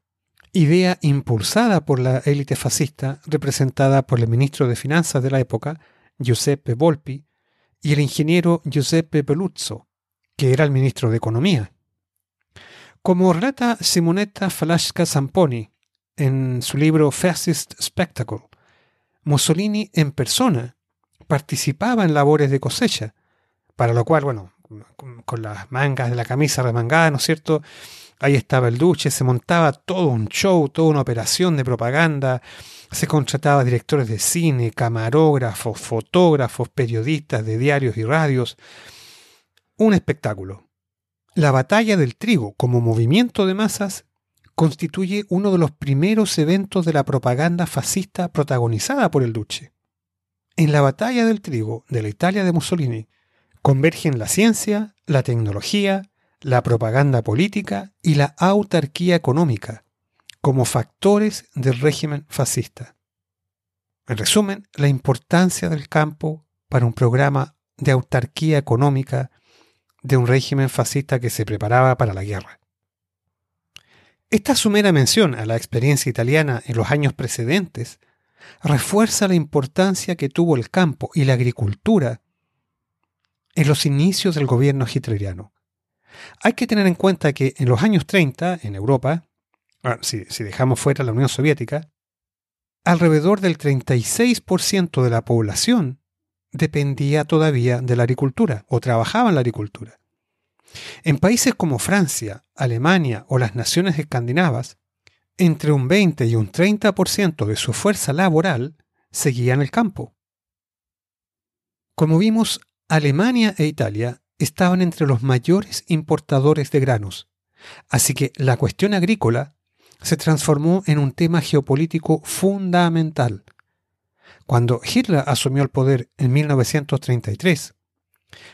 idea impulsada por la élite fascista representada por el ministro de Finanzas de la época, Giuseppe Volpi, y el ingeniero Giuseppe Peluzzo, que era el ministro de Economía. Como relata Simonetta Falasca Zamponi en su libro Fascist Spectacle, Mussolini en persona participaba en labores de cosecha, para lo cual, bueno, con, las mangas de la camisa remangada, ¿no es cierto? Ahí estaba el duche, se montaba todo un show, toda una operación de propaganda, se contrataba directores de cine, camarógrafos, fotógrafos, periodistas de diarios y radios. Un espectáculo. La batalla del trigo como movimiento de masas constituye uno de los primeros eventos de la propaganda fascista protagonizada por el Duce. En la batalla del trigo de la Italia de Mussolini convergen la ciencia, la tecnología, la propaganda política y la autarquía económica como factores del régimen fascista. En resumen, la importancia del campo para un programa de autarquía económica de un régimen fascista que se preparaba para la guerra. Esta sumera mención a la experiencia italiana en los años precedentes refuerza la importancia que tuvo el campo y la agricultura en los inicios del gobierno hitleriano. Hay que tener en cuenta que en los años 30, en Europa, ah, si, si dejamos fuera la Unión Soviética, alrededor del 36% de la población dependía todavía de la agricultura o trabajaba en la agricultura. En países como Francia, Alemania o las naciones escandinavas, entre un 20 y un 30% de su fuerza laboral seguía en el campo. Como vimos, Alemania e Italia estaban entre los mayores importadores de granos, así que la cuestión agrícola se transformó en un tema geopolítico fundamental. Cuando Hitler asumió el poder en 1933,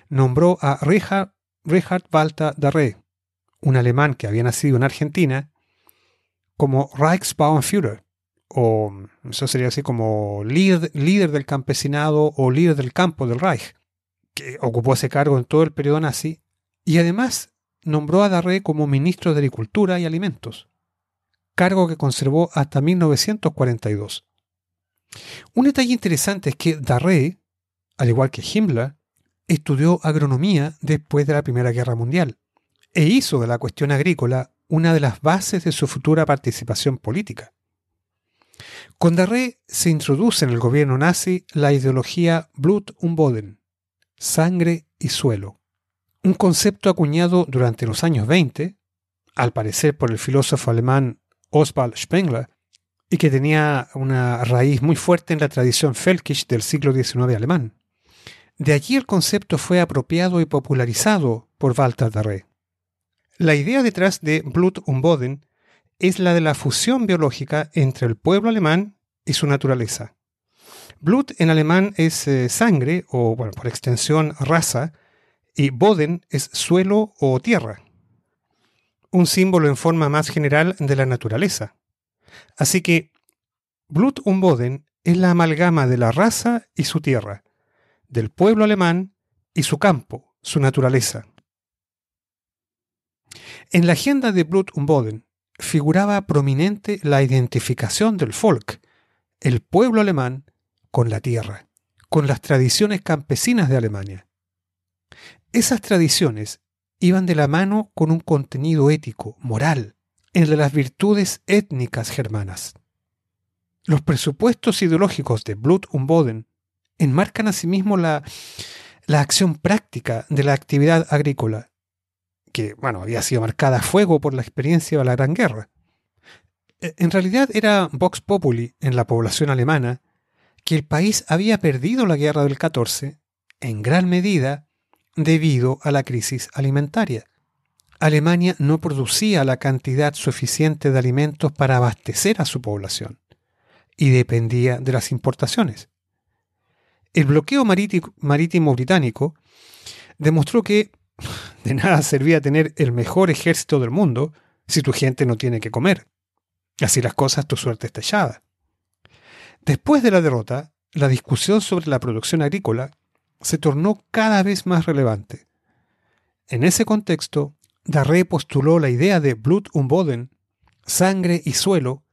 nombró a Richard, Richard Walter Darré, un alemán que había nacido en Argentina, como Reichsbauernführer, o eso sería así como líder, líder del campesinado o líder del campo del Reich que ocupó ese cargo en todo el periodo nazi, y además nombró a Darré como ministro de Agricultura y Alimentos, cargo que conservó hasta 1942. Un detalle interesante es que Darré, al igual que Himmler, estudió agronomía después de la Primera Guerra Mundial e hizo de la cuestión agrícola una de las bases de su futura participación política. Con Darré se introduce en el gobierno nazi la ideología Blut und Boden, sangre y suelo. Un concepto acuñado durante los años 20, al parecer por el filósofo alemán Oswald Spengler, y que tenía una raíz muy fuerte en la tradición Völkisch del siglo XIX alemán. De allí el concepto fue apropiado y popularizado por Walter Darré. La idea detrás de Blut und Boden es la de la fusión biológica entre el pueblo alemán y su naturaleza. Blut en alemán es eh, sangre o, por extensión, raza, y Boden es suelo o tierra. Un símbolo en forma más general de la naturaleza. Así que Blut und Boden es la amalgama de la raza y su tierra, del pueblo alemán y su campo, su naturaleza. En la agenda de Blut und Boden figuraba prominente la identificación del Volk, el pueblo alemán, con la tierra, con las tradiciones campesinas de Alemania. Esas tradiciones iban de la mano con un contenido ético, moral, en de las virtudes étnicas germanas. Los presupuestos ideológicos de Blut und Boden enmarcan asimismo la, la acción práctica de la actividad agrícola, que bueno, había sido marcada a fuego por la experiencia de la Gran Guerra. E, en realidad era Vox Populi en la población alemana que el país había perdido la guerra del 14 en gran medida debido a la crisis alimentaria. Alemania no producía la cantidad suficiente de alimentos para abastecer a su población y dependía de las importaciones. El bloqueo marítimo británico demostró que de nada servía tener el mejor ejército del mundo si tu gente no tiene que comer. Así las cosas, tu suerte está echada. Después de la derrota, la discusión sobre la producción agrícola se tornó cada vez más relevante. En ese contexto, Darré postuló la idea de Blut und Boden, sangre y suelo,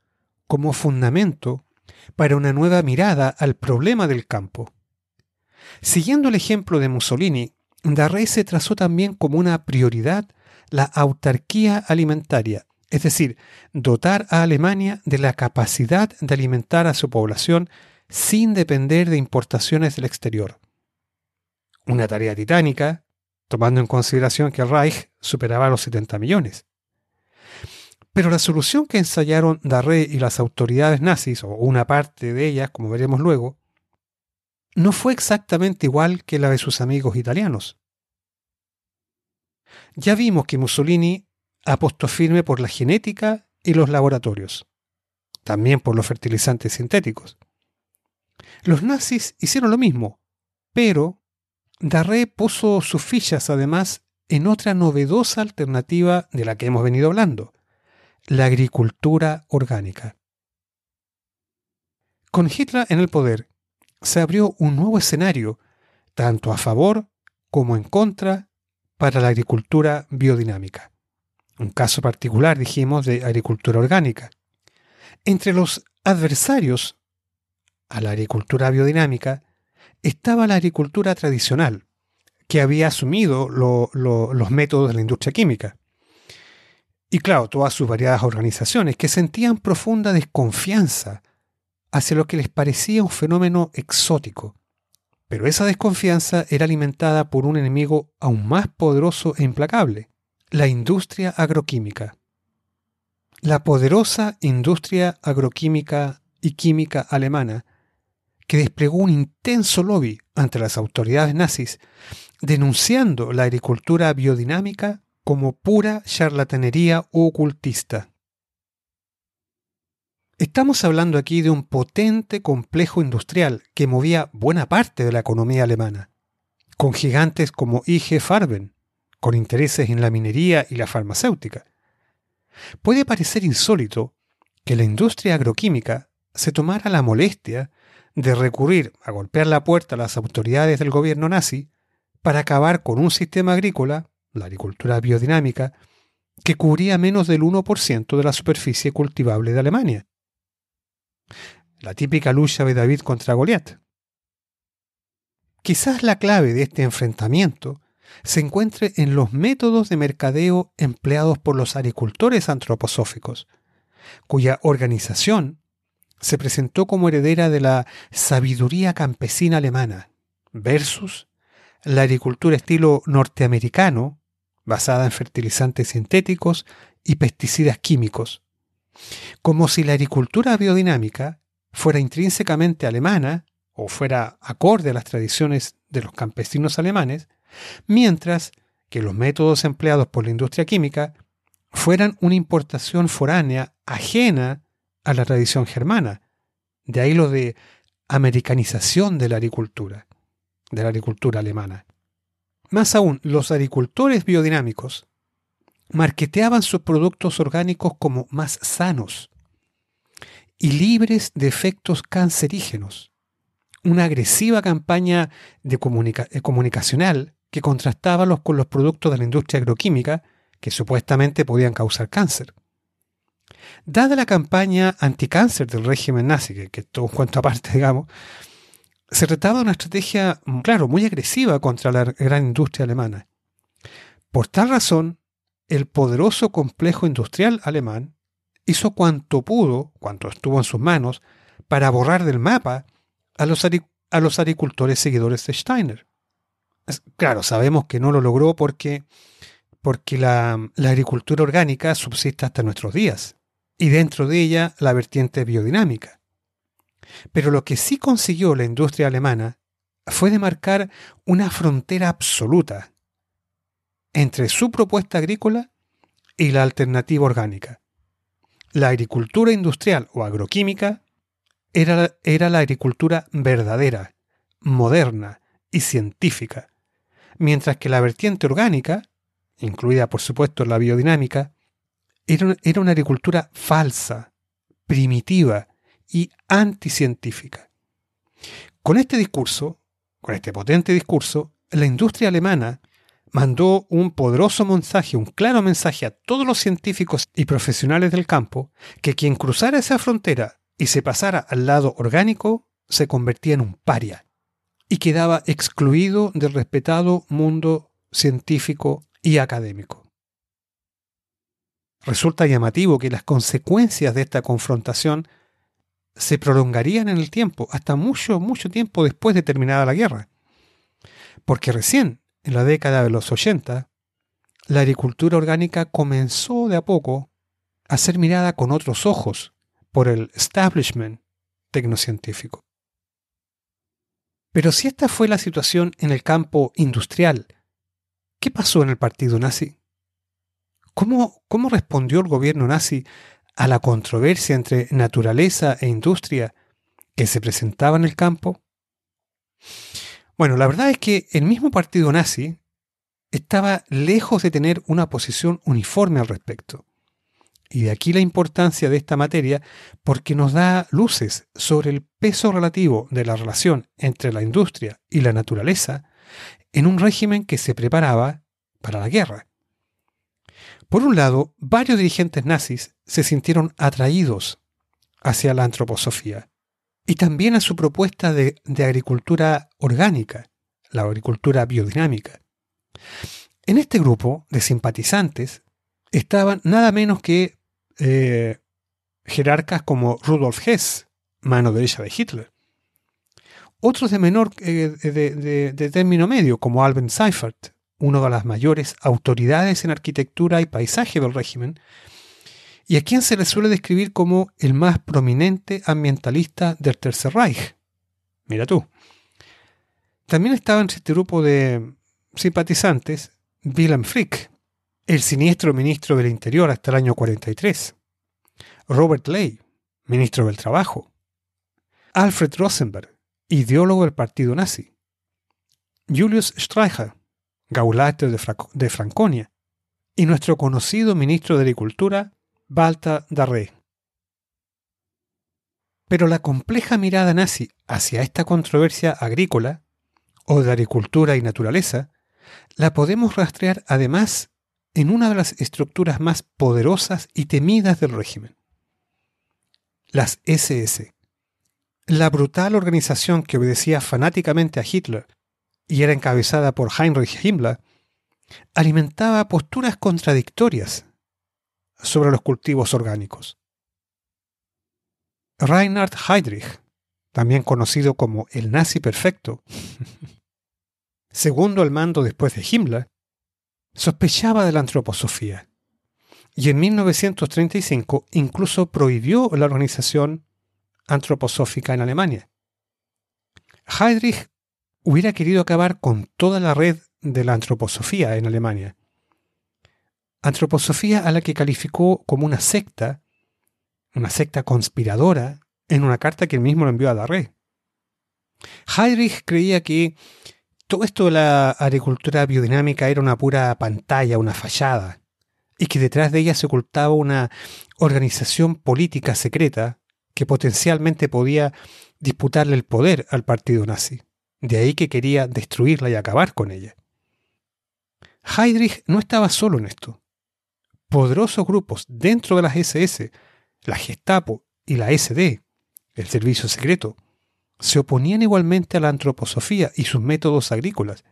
como fundamento para una nueva mirada al problema del campo. Siguiendo el ejemplo de Mussolini, Darré se trazó también como una prioridad la autarquía alimentaria es decir, dotar a Alemania de la capacidad de alimentar a su población sin depender de importaciones del exterior. una tarea titánica, tomando en consideración que el Reich superaba los 70 millones. Pero la solución que ensayaron Darré y las autoridades nazis, o una parte de ellas, como veremos luego, no fue exactamente igual que la de sus amigos italianos. Ya vimos que Mussolini apostó firme por la genética y los laboratorios, también por los fertilizantes sintéticos. Los nazis hicieron lo mismo, pero Darré puso sus fichas además en otra novedosa alternativa de la que hemos venido hablando, la agricultura orgánica. Con Hitler en el poder, se abrió un nuevo escenario, tanto a favor como en contra, para la agricultura biodinámica. Un caso particular, dijimos, de agricultura orgánica. Entre los adversarios a la agricultura biodinámica estaba la agricultura tradicional, que había asumido los métodos de la industria química. Y claro, todas sus variadas organizaciones que sentían profunda desconfianza hacia lo que les parecía un fenómeno exótico. Pero esa desconfianza era alimentada por un enemigo aún más poderoso e implacable, la industria agroquímica. La poderosa industria agroquímica y química alemana, que desplegó un intenso lobby ante las autoridades nazis, denunciando la agricultura biodinámica como pura charlatanería ocultista. Estamos hablando aquí de un potente complejo industrial que movía buena parte de la economía alemana, con gigantes como IG Farben, con intereses en la minería y la farmacéutica. Puede parecer insólito que la industria agroquímica se tomara la molestia de recurrir a golpear la puerta a las autoridades del gobierno nazi para acabar con un sistema agrícola, la agricultura biodinámica, que cubría menos del 1% de la superficie cultivable de Alemania la típica lucha de David contra Goliat. Quizás la clave de este enfrentamiento se encuentre en los métodos de mercadeo empleados por los agricultores antroposóficos, cuya organización se presentó como heredera de la sabiduría campesina alemana, versus la agricultura estilo norteamericano, basada en fertilizantes sintéticos y pesticidas químicos, como si la agricultura biodinámica fuera intrínsecamente alemana o fuera acorde a las tradiciones de los campesinos alemanes, mientras que los métodos empleados por la industria química fueran una importación foránea ajena a la tradición germana. De ahí lo de americanización de la agricultura, de la agricultura alemana. Más aún, los agricultores biodinámicos marketeaban sus productos orgánicos como más sanos y libres de efectos cancerígenos. Una agresiva campaña de eh, comunicacional que contrastaba los, con los productos de la industria agroquímica que supuestamente podían causar cáncer. Dada la campaña anticáncer del régimen nazi, que, que todo un cuento aparte, digamos, se trataba de una estrategia, claro, muy agresiva contra la gran industria alemana. Por tal razón, el poderoso complejo industrial alemán hizo cuanto pudo, cuanto estuvo en sus manos, para borrar del mapa a los, agricultores seguidores de Steiner. claro, sabemos que no lo logró porque, porque la, la agricultura orgánica subsiste hasta nuestros días, y dentro de ella la vertiente biodinámica. Pero lo que sí consiguió la industria alemana fue demarcar una frontera absoluta entre su propuesta agrícola y la alternativa orgánica. La agricultura industrial o agroquímica era, era, la agricultura verdadera, moderna y científica, mientras que la vertiente orgánica, incluida por supuesto la biodinámica, era, era una agricultura falsa, primitiva y anticientífica. Con este discurso, con este potente discurso, la industria alemana mandó un poderoso mensaje, un claro mensaje a todos los científicos y profesionales del campo, que quien cruzara esa frontera y se pasara al lado orgánico se convertía en un paria y quedaba excluido del respetado mundo científico y académico. Resulta llamativo que las consecuencias de esta confrontación se prolongarían en el tiempo, hasta mucho, mucho tiempo después de terminada la guerra. porque recién en la década de los 80, la agricultura orgánica comenzó de a poco a ser mirada con otros ojos por el establishment tecnocientífico. Pero si esta fue la situación en el campo industrial, ¿qué pasó en el partido nazi? ¿Cómo, cómo respondió el gobierno nazi a la controversia entre naturaleza e industria que se presentaba en el campo? Bueno, la verdad es que el mismo partido nazi estaba lejos de tener una posición uniforme al respecto. Y de aquí la importancia de esta materia porque nos da luces sobre el peso relativo de la relación entre la industria y la naturaleza en un régimen que se preparaba para la guerra. Por un lado, varios dirigentes nazis se sintieron atraídos hacia la antroposofía y también a su propuesta de, agricultura orgánica, la agricultura biodinámica. En este grupo de simpatizantes estaban nada menos que eh, jerarcas como Rudolf Hess, mano derecha de Hitler. Otros de menor eh, de, de, término medio, como Alben Seifert, uno de las mayores autoridades en arquitectura y paisaje del régimen, y a quien se le suele describir como el más prominente ambientalista del Tercer Reich. Mira tú. También estaba en este grupo de simpatizantes Wilhelm Frick, el siniestro ministro del Interior hasta el año 43, Robert Ley, ministro del Trabajo, Alfred Rosenberg, ideólogo del partido nazi, Julius Streicher, gaulate de, Franconia, y nuestro conocido ministro de Agricultura, Balta Darré. Pero la compleja mirada nazi hacia esta controversia agrícola, o de agricultura y naturaleza, la podemos rastrear además en una de las estructuras más poderosas y temidas del régimen. Las SS. La brutal organización que obedecía fanáticamente a Hitler y era encabezada por Heinrich Himmler, alimentaba posturas contradictorias sobre los cultivos orgánicos. Reinhard Heydrich, también conocido como el nazi perfecto, segundo al mando después de Himmler, sospechaba de la antroposofía y en 1935 incluso prohibió la organización antroposófica en Alemania. Heydrich hubiera querido acabar con toda la red de la antroposofía en Alemania, Antroposofía a la que calificó como una secta, una secta conspiradora, en una carta que él mismo le envió a Darré. Heydrich creía que todo esto de la agricultura biodinámica era una pura pantalla, una fallada, y que detrás de ella se ocultaba una organización política secreta que potencialmente podía disputarle el poder al partido nazi. De ahí que quería destruirla y acabar con ella. Heydrich no estaba solo en esto poderosos grupos dentro de las SS, la Gestapo y la SD, el servicio secreto, se oponían igualmente a la antroposofía y sus métodos agrícolas,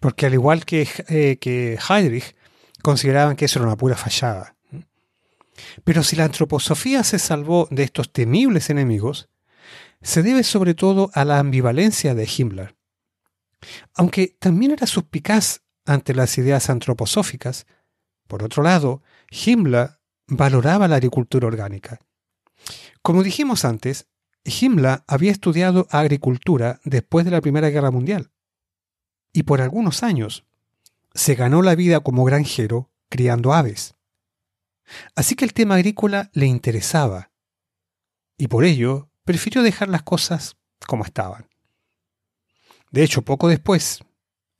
porque al igual que, eh, que Heydrich, consideraban que eso era una pura fallada. Pero si la antroposofía se salvó de estos temibles enemigos, se debe sobre todo a la ambivalencia de Himmler. Aunque también era suspicaz ante las ideas antroposóficas, por otro lado, Himmler valoraba la agricultura orgánica. Como dijimos antes, Himmler había estudiado agricultura después de la Primera Guerra Mundial y por algunos años se ganó la vida como granjero criando aves. Así que el tema agrícola le interesaba y por ello prefirió dejar las cosas como estaban. De hecho, poco después,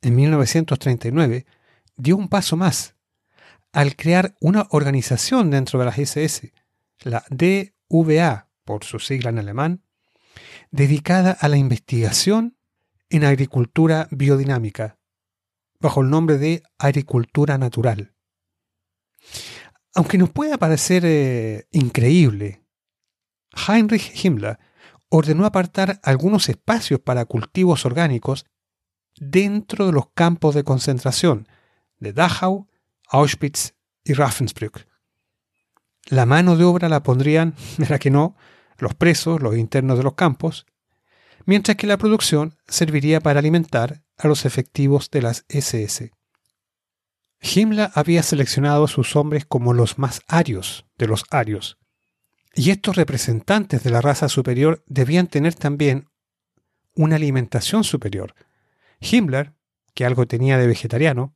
en 1939, dio un paso más al crear una organización dentro de las SS, la DVA, por su sigla en alemán, dedicada a la investigación en agricultura biodinámica, bajo el nombre de agricultura natural. Aunque nos pueda parecer eh, increíble, Heinrich Himmler ordenó apartar algunos espacios para cultivos orgánicos dentro de los campos de concentración de Dachau Auschwitz y Ravensbrück. La mano de obra la pondrían, era que no, los presos, los internos de los campos, mientras que la producción serviría para alimentar a los efectivos de las SS. Himmler había seleccionado a sus hombres como los más arios de los arios, y estos representantes de la raza superior debían tener también una alimentación superior. Himmler, que algo tenía de vegetariano,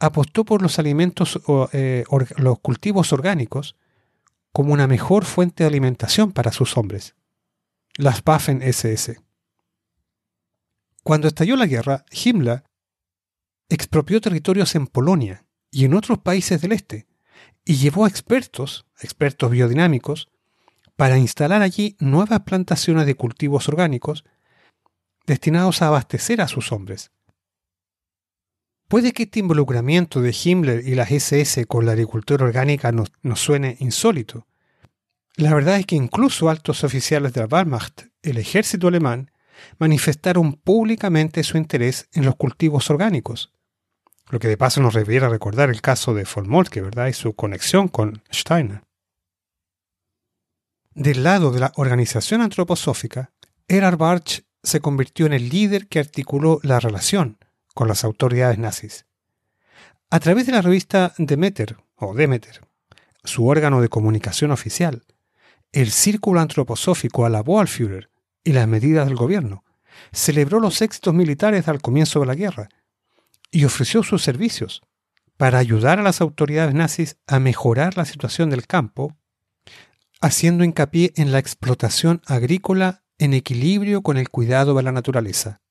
apostó por los alimentos, eh, los cultivos orgánicos, como una mejor fuente de alimentación para sus hombres. Las Waffen SS. Cuando estalló la guerra, Himmler expropió territorios en Polonia y en otros países del este y llevó a expertos, expertos biodinámicos, para instalar allí nuevas plantaciones de cultivos orgánicos destinados a abastecer a sus hombres. Puede que este involucramiento de Himmler y las SS con la agricultura orgánica nos, suene insólito. La verdad es que incluso altos oficiales de la Wehrmacht, el ejército alemán, manifestaron públicamente su interés en los cultivos orgánicos. Lo que de paso nos refiere a recordar el caso de von Moltke, ¿verdad? Y su conexión con Steiner. Del lado de la organización antroposófica, Erhard Bartsch se convirtió en el líder que articuló la relación con las autoridades nazis. A través de la revista Demeter, o Demeter, su órgano de comunicación oficial, el Círculo Antroposófico alabó al Führer y las medidas del gobierno, celebró los éxitos militares al comienzo de la guerra y ofreció sus servicios para ayudar a las autoridades nazis a mejorar la situación del campo, haciendo hincapié en la explotación agrícola en equilibrio con el cuidado de la naturaleza.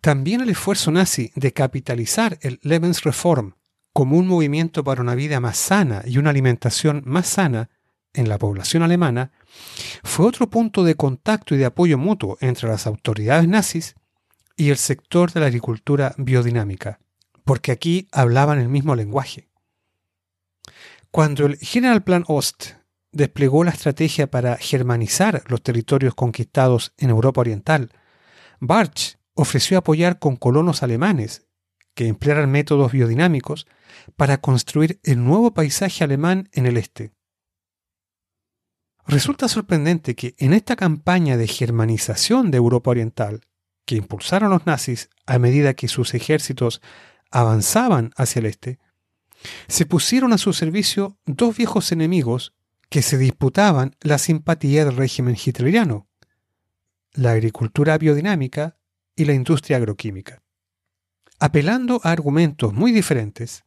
También el esfuerzo nazi de capitalizar el Lebensreform como un movimiento para una vida más sana y una alimentación más sana en la población alemana fue otro punto de contacto y de apoyo mutuo entre las autoridades nazis y el sector de la agricultura biodinámica, porque aquí hablaban el mismo lenguaje. Cuando el General Plan Ost desplegó la estrategia para germanizar los territorios conquistados en Europa Oriental, Bartsch ofreció apoyar con colonos alemanes que emplearan métodos biodinámicos para construir el nuevo paisaje alemán en el este. Resulta sorprendente que en esta campaña de germanización de Europa Oriental, que impulsaron los nazis a medida que sus ejércitos avanzaban hacia el este, se pusieron a su servicio dos viejos enemigos que se disputaban la simpatía del régimen hitleriano, la agricultura biodinámica y la industria agroquímica. Apelando a argumentos muy diferentes,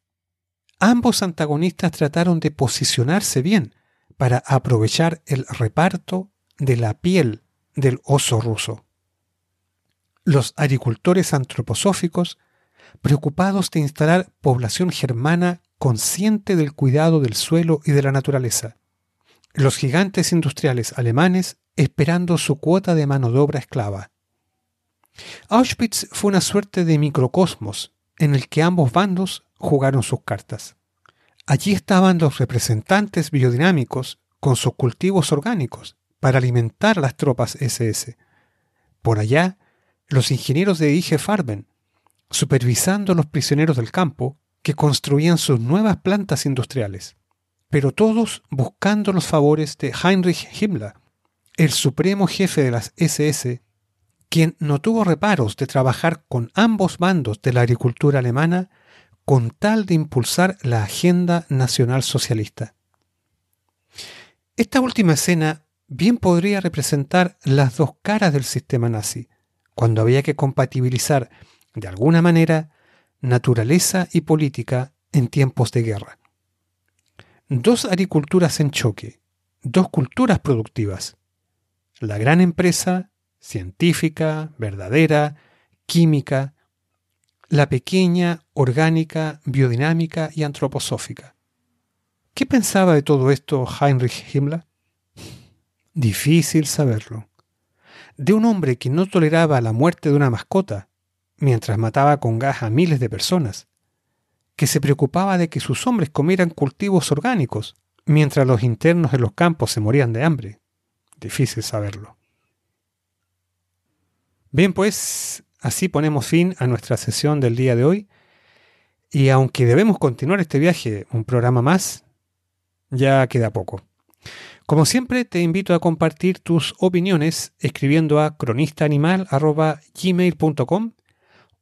ambos antagonistas trataron de posicionarse bien para aprovechar el reparto de la piel del oso ruso. Los agricultores antroposóficos, preocupados de instalar población germana consciente del cuidado del suelo y de la naturaleza. Los gigantes industriales alemanes esperando su cuota de mano de obra esclava. Auschwitz fue una suerte de microcosmos en el que ambos bandos jugaron sus cartas. Allí estaban los representantes biodinámicos con sus cultivos orgánicos para alimentar las tropas SS. Por allá, los ingenieros de IG Farben, supervisando a los prisioneros del campo que construían sus nuevas plantas industriales, pero todos buscando los favores de Heinrich Himmler, el supremo jefe de las SS quien no tuvo reparos de trabajar con ambos bandos de la agricultura alemana con tal de impulsar la agenda nacional socialista. Esta última escena bien podría representar las dos caras del sistema nazi, cuando había que compatibilizar de alguna manera naturaleza y política en tiempos de guerra. Dos agriculturas en choque, dos culturas productivas, la gran empresa científica, verdadera, química, la pequeña, orgánica, biodinámica y antroposófica. ¿Qué pensaba de todo esto Heinrich Himmler? Difícil saberlo. De un hombre que no toleraba la muerte de una mascota, mientras mataba con gas a miles de personas, que se preocupaba de que sus hombres comieran cultivos orgánicos, mientras los internos en los campos se morían de hambre. Difícil saberlo. Bien, pues así ponemos fin a nuestra sesión del día de hoy. Y aunque debemos continuar este viaje un programa más, ya queda poco. Como siempre, te invito a compartir tus opiniones escribiendo a cronistaanimal.gmail.com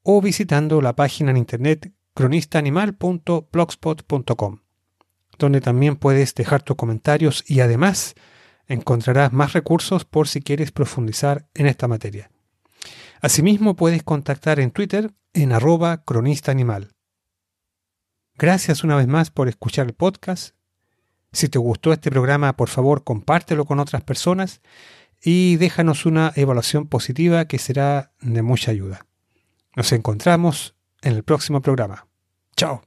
o visitando la página en internet cronistaanimal.blogspot.com, donde también puedes dejar tus comentarios y además encontrarás más recursos por si quieres profundizar en esta materia. Asimismo, puedes contactar en Twitter en arroba cronistaanimal. Gracias una vez más por escuchar el podcast. Si te gustó este programa, por favor, compártelo con otras personas y déjanos una evaluación positiva que será de mucha ayuda. Nos encontramos en el próximo programa. Chao.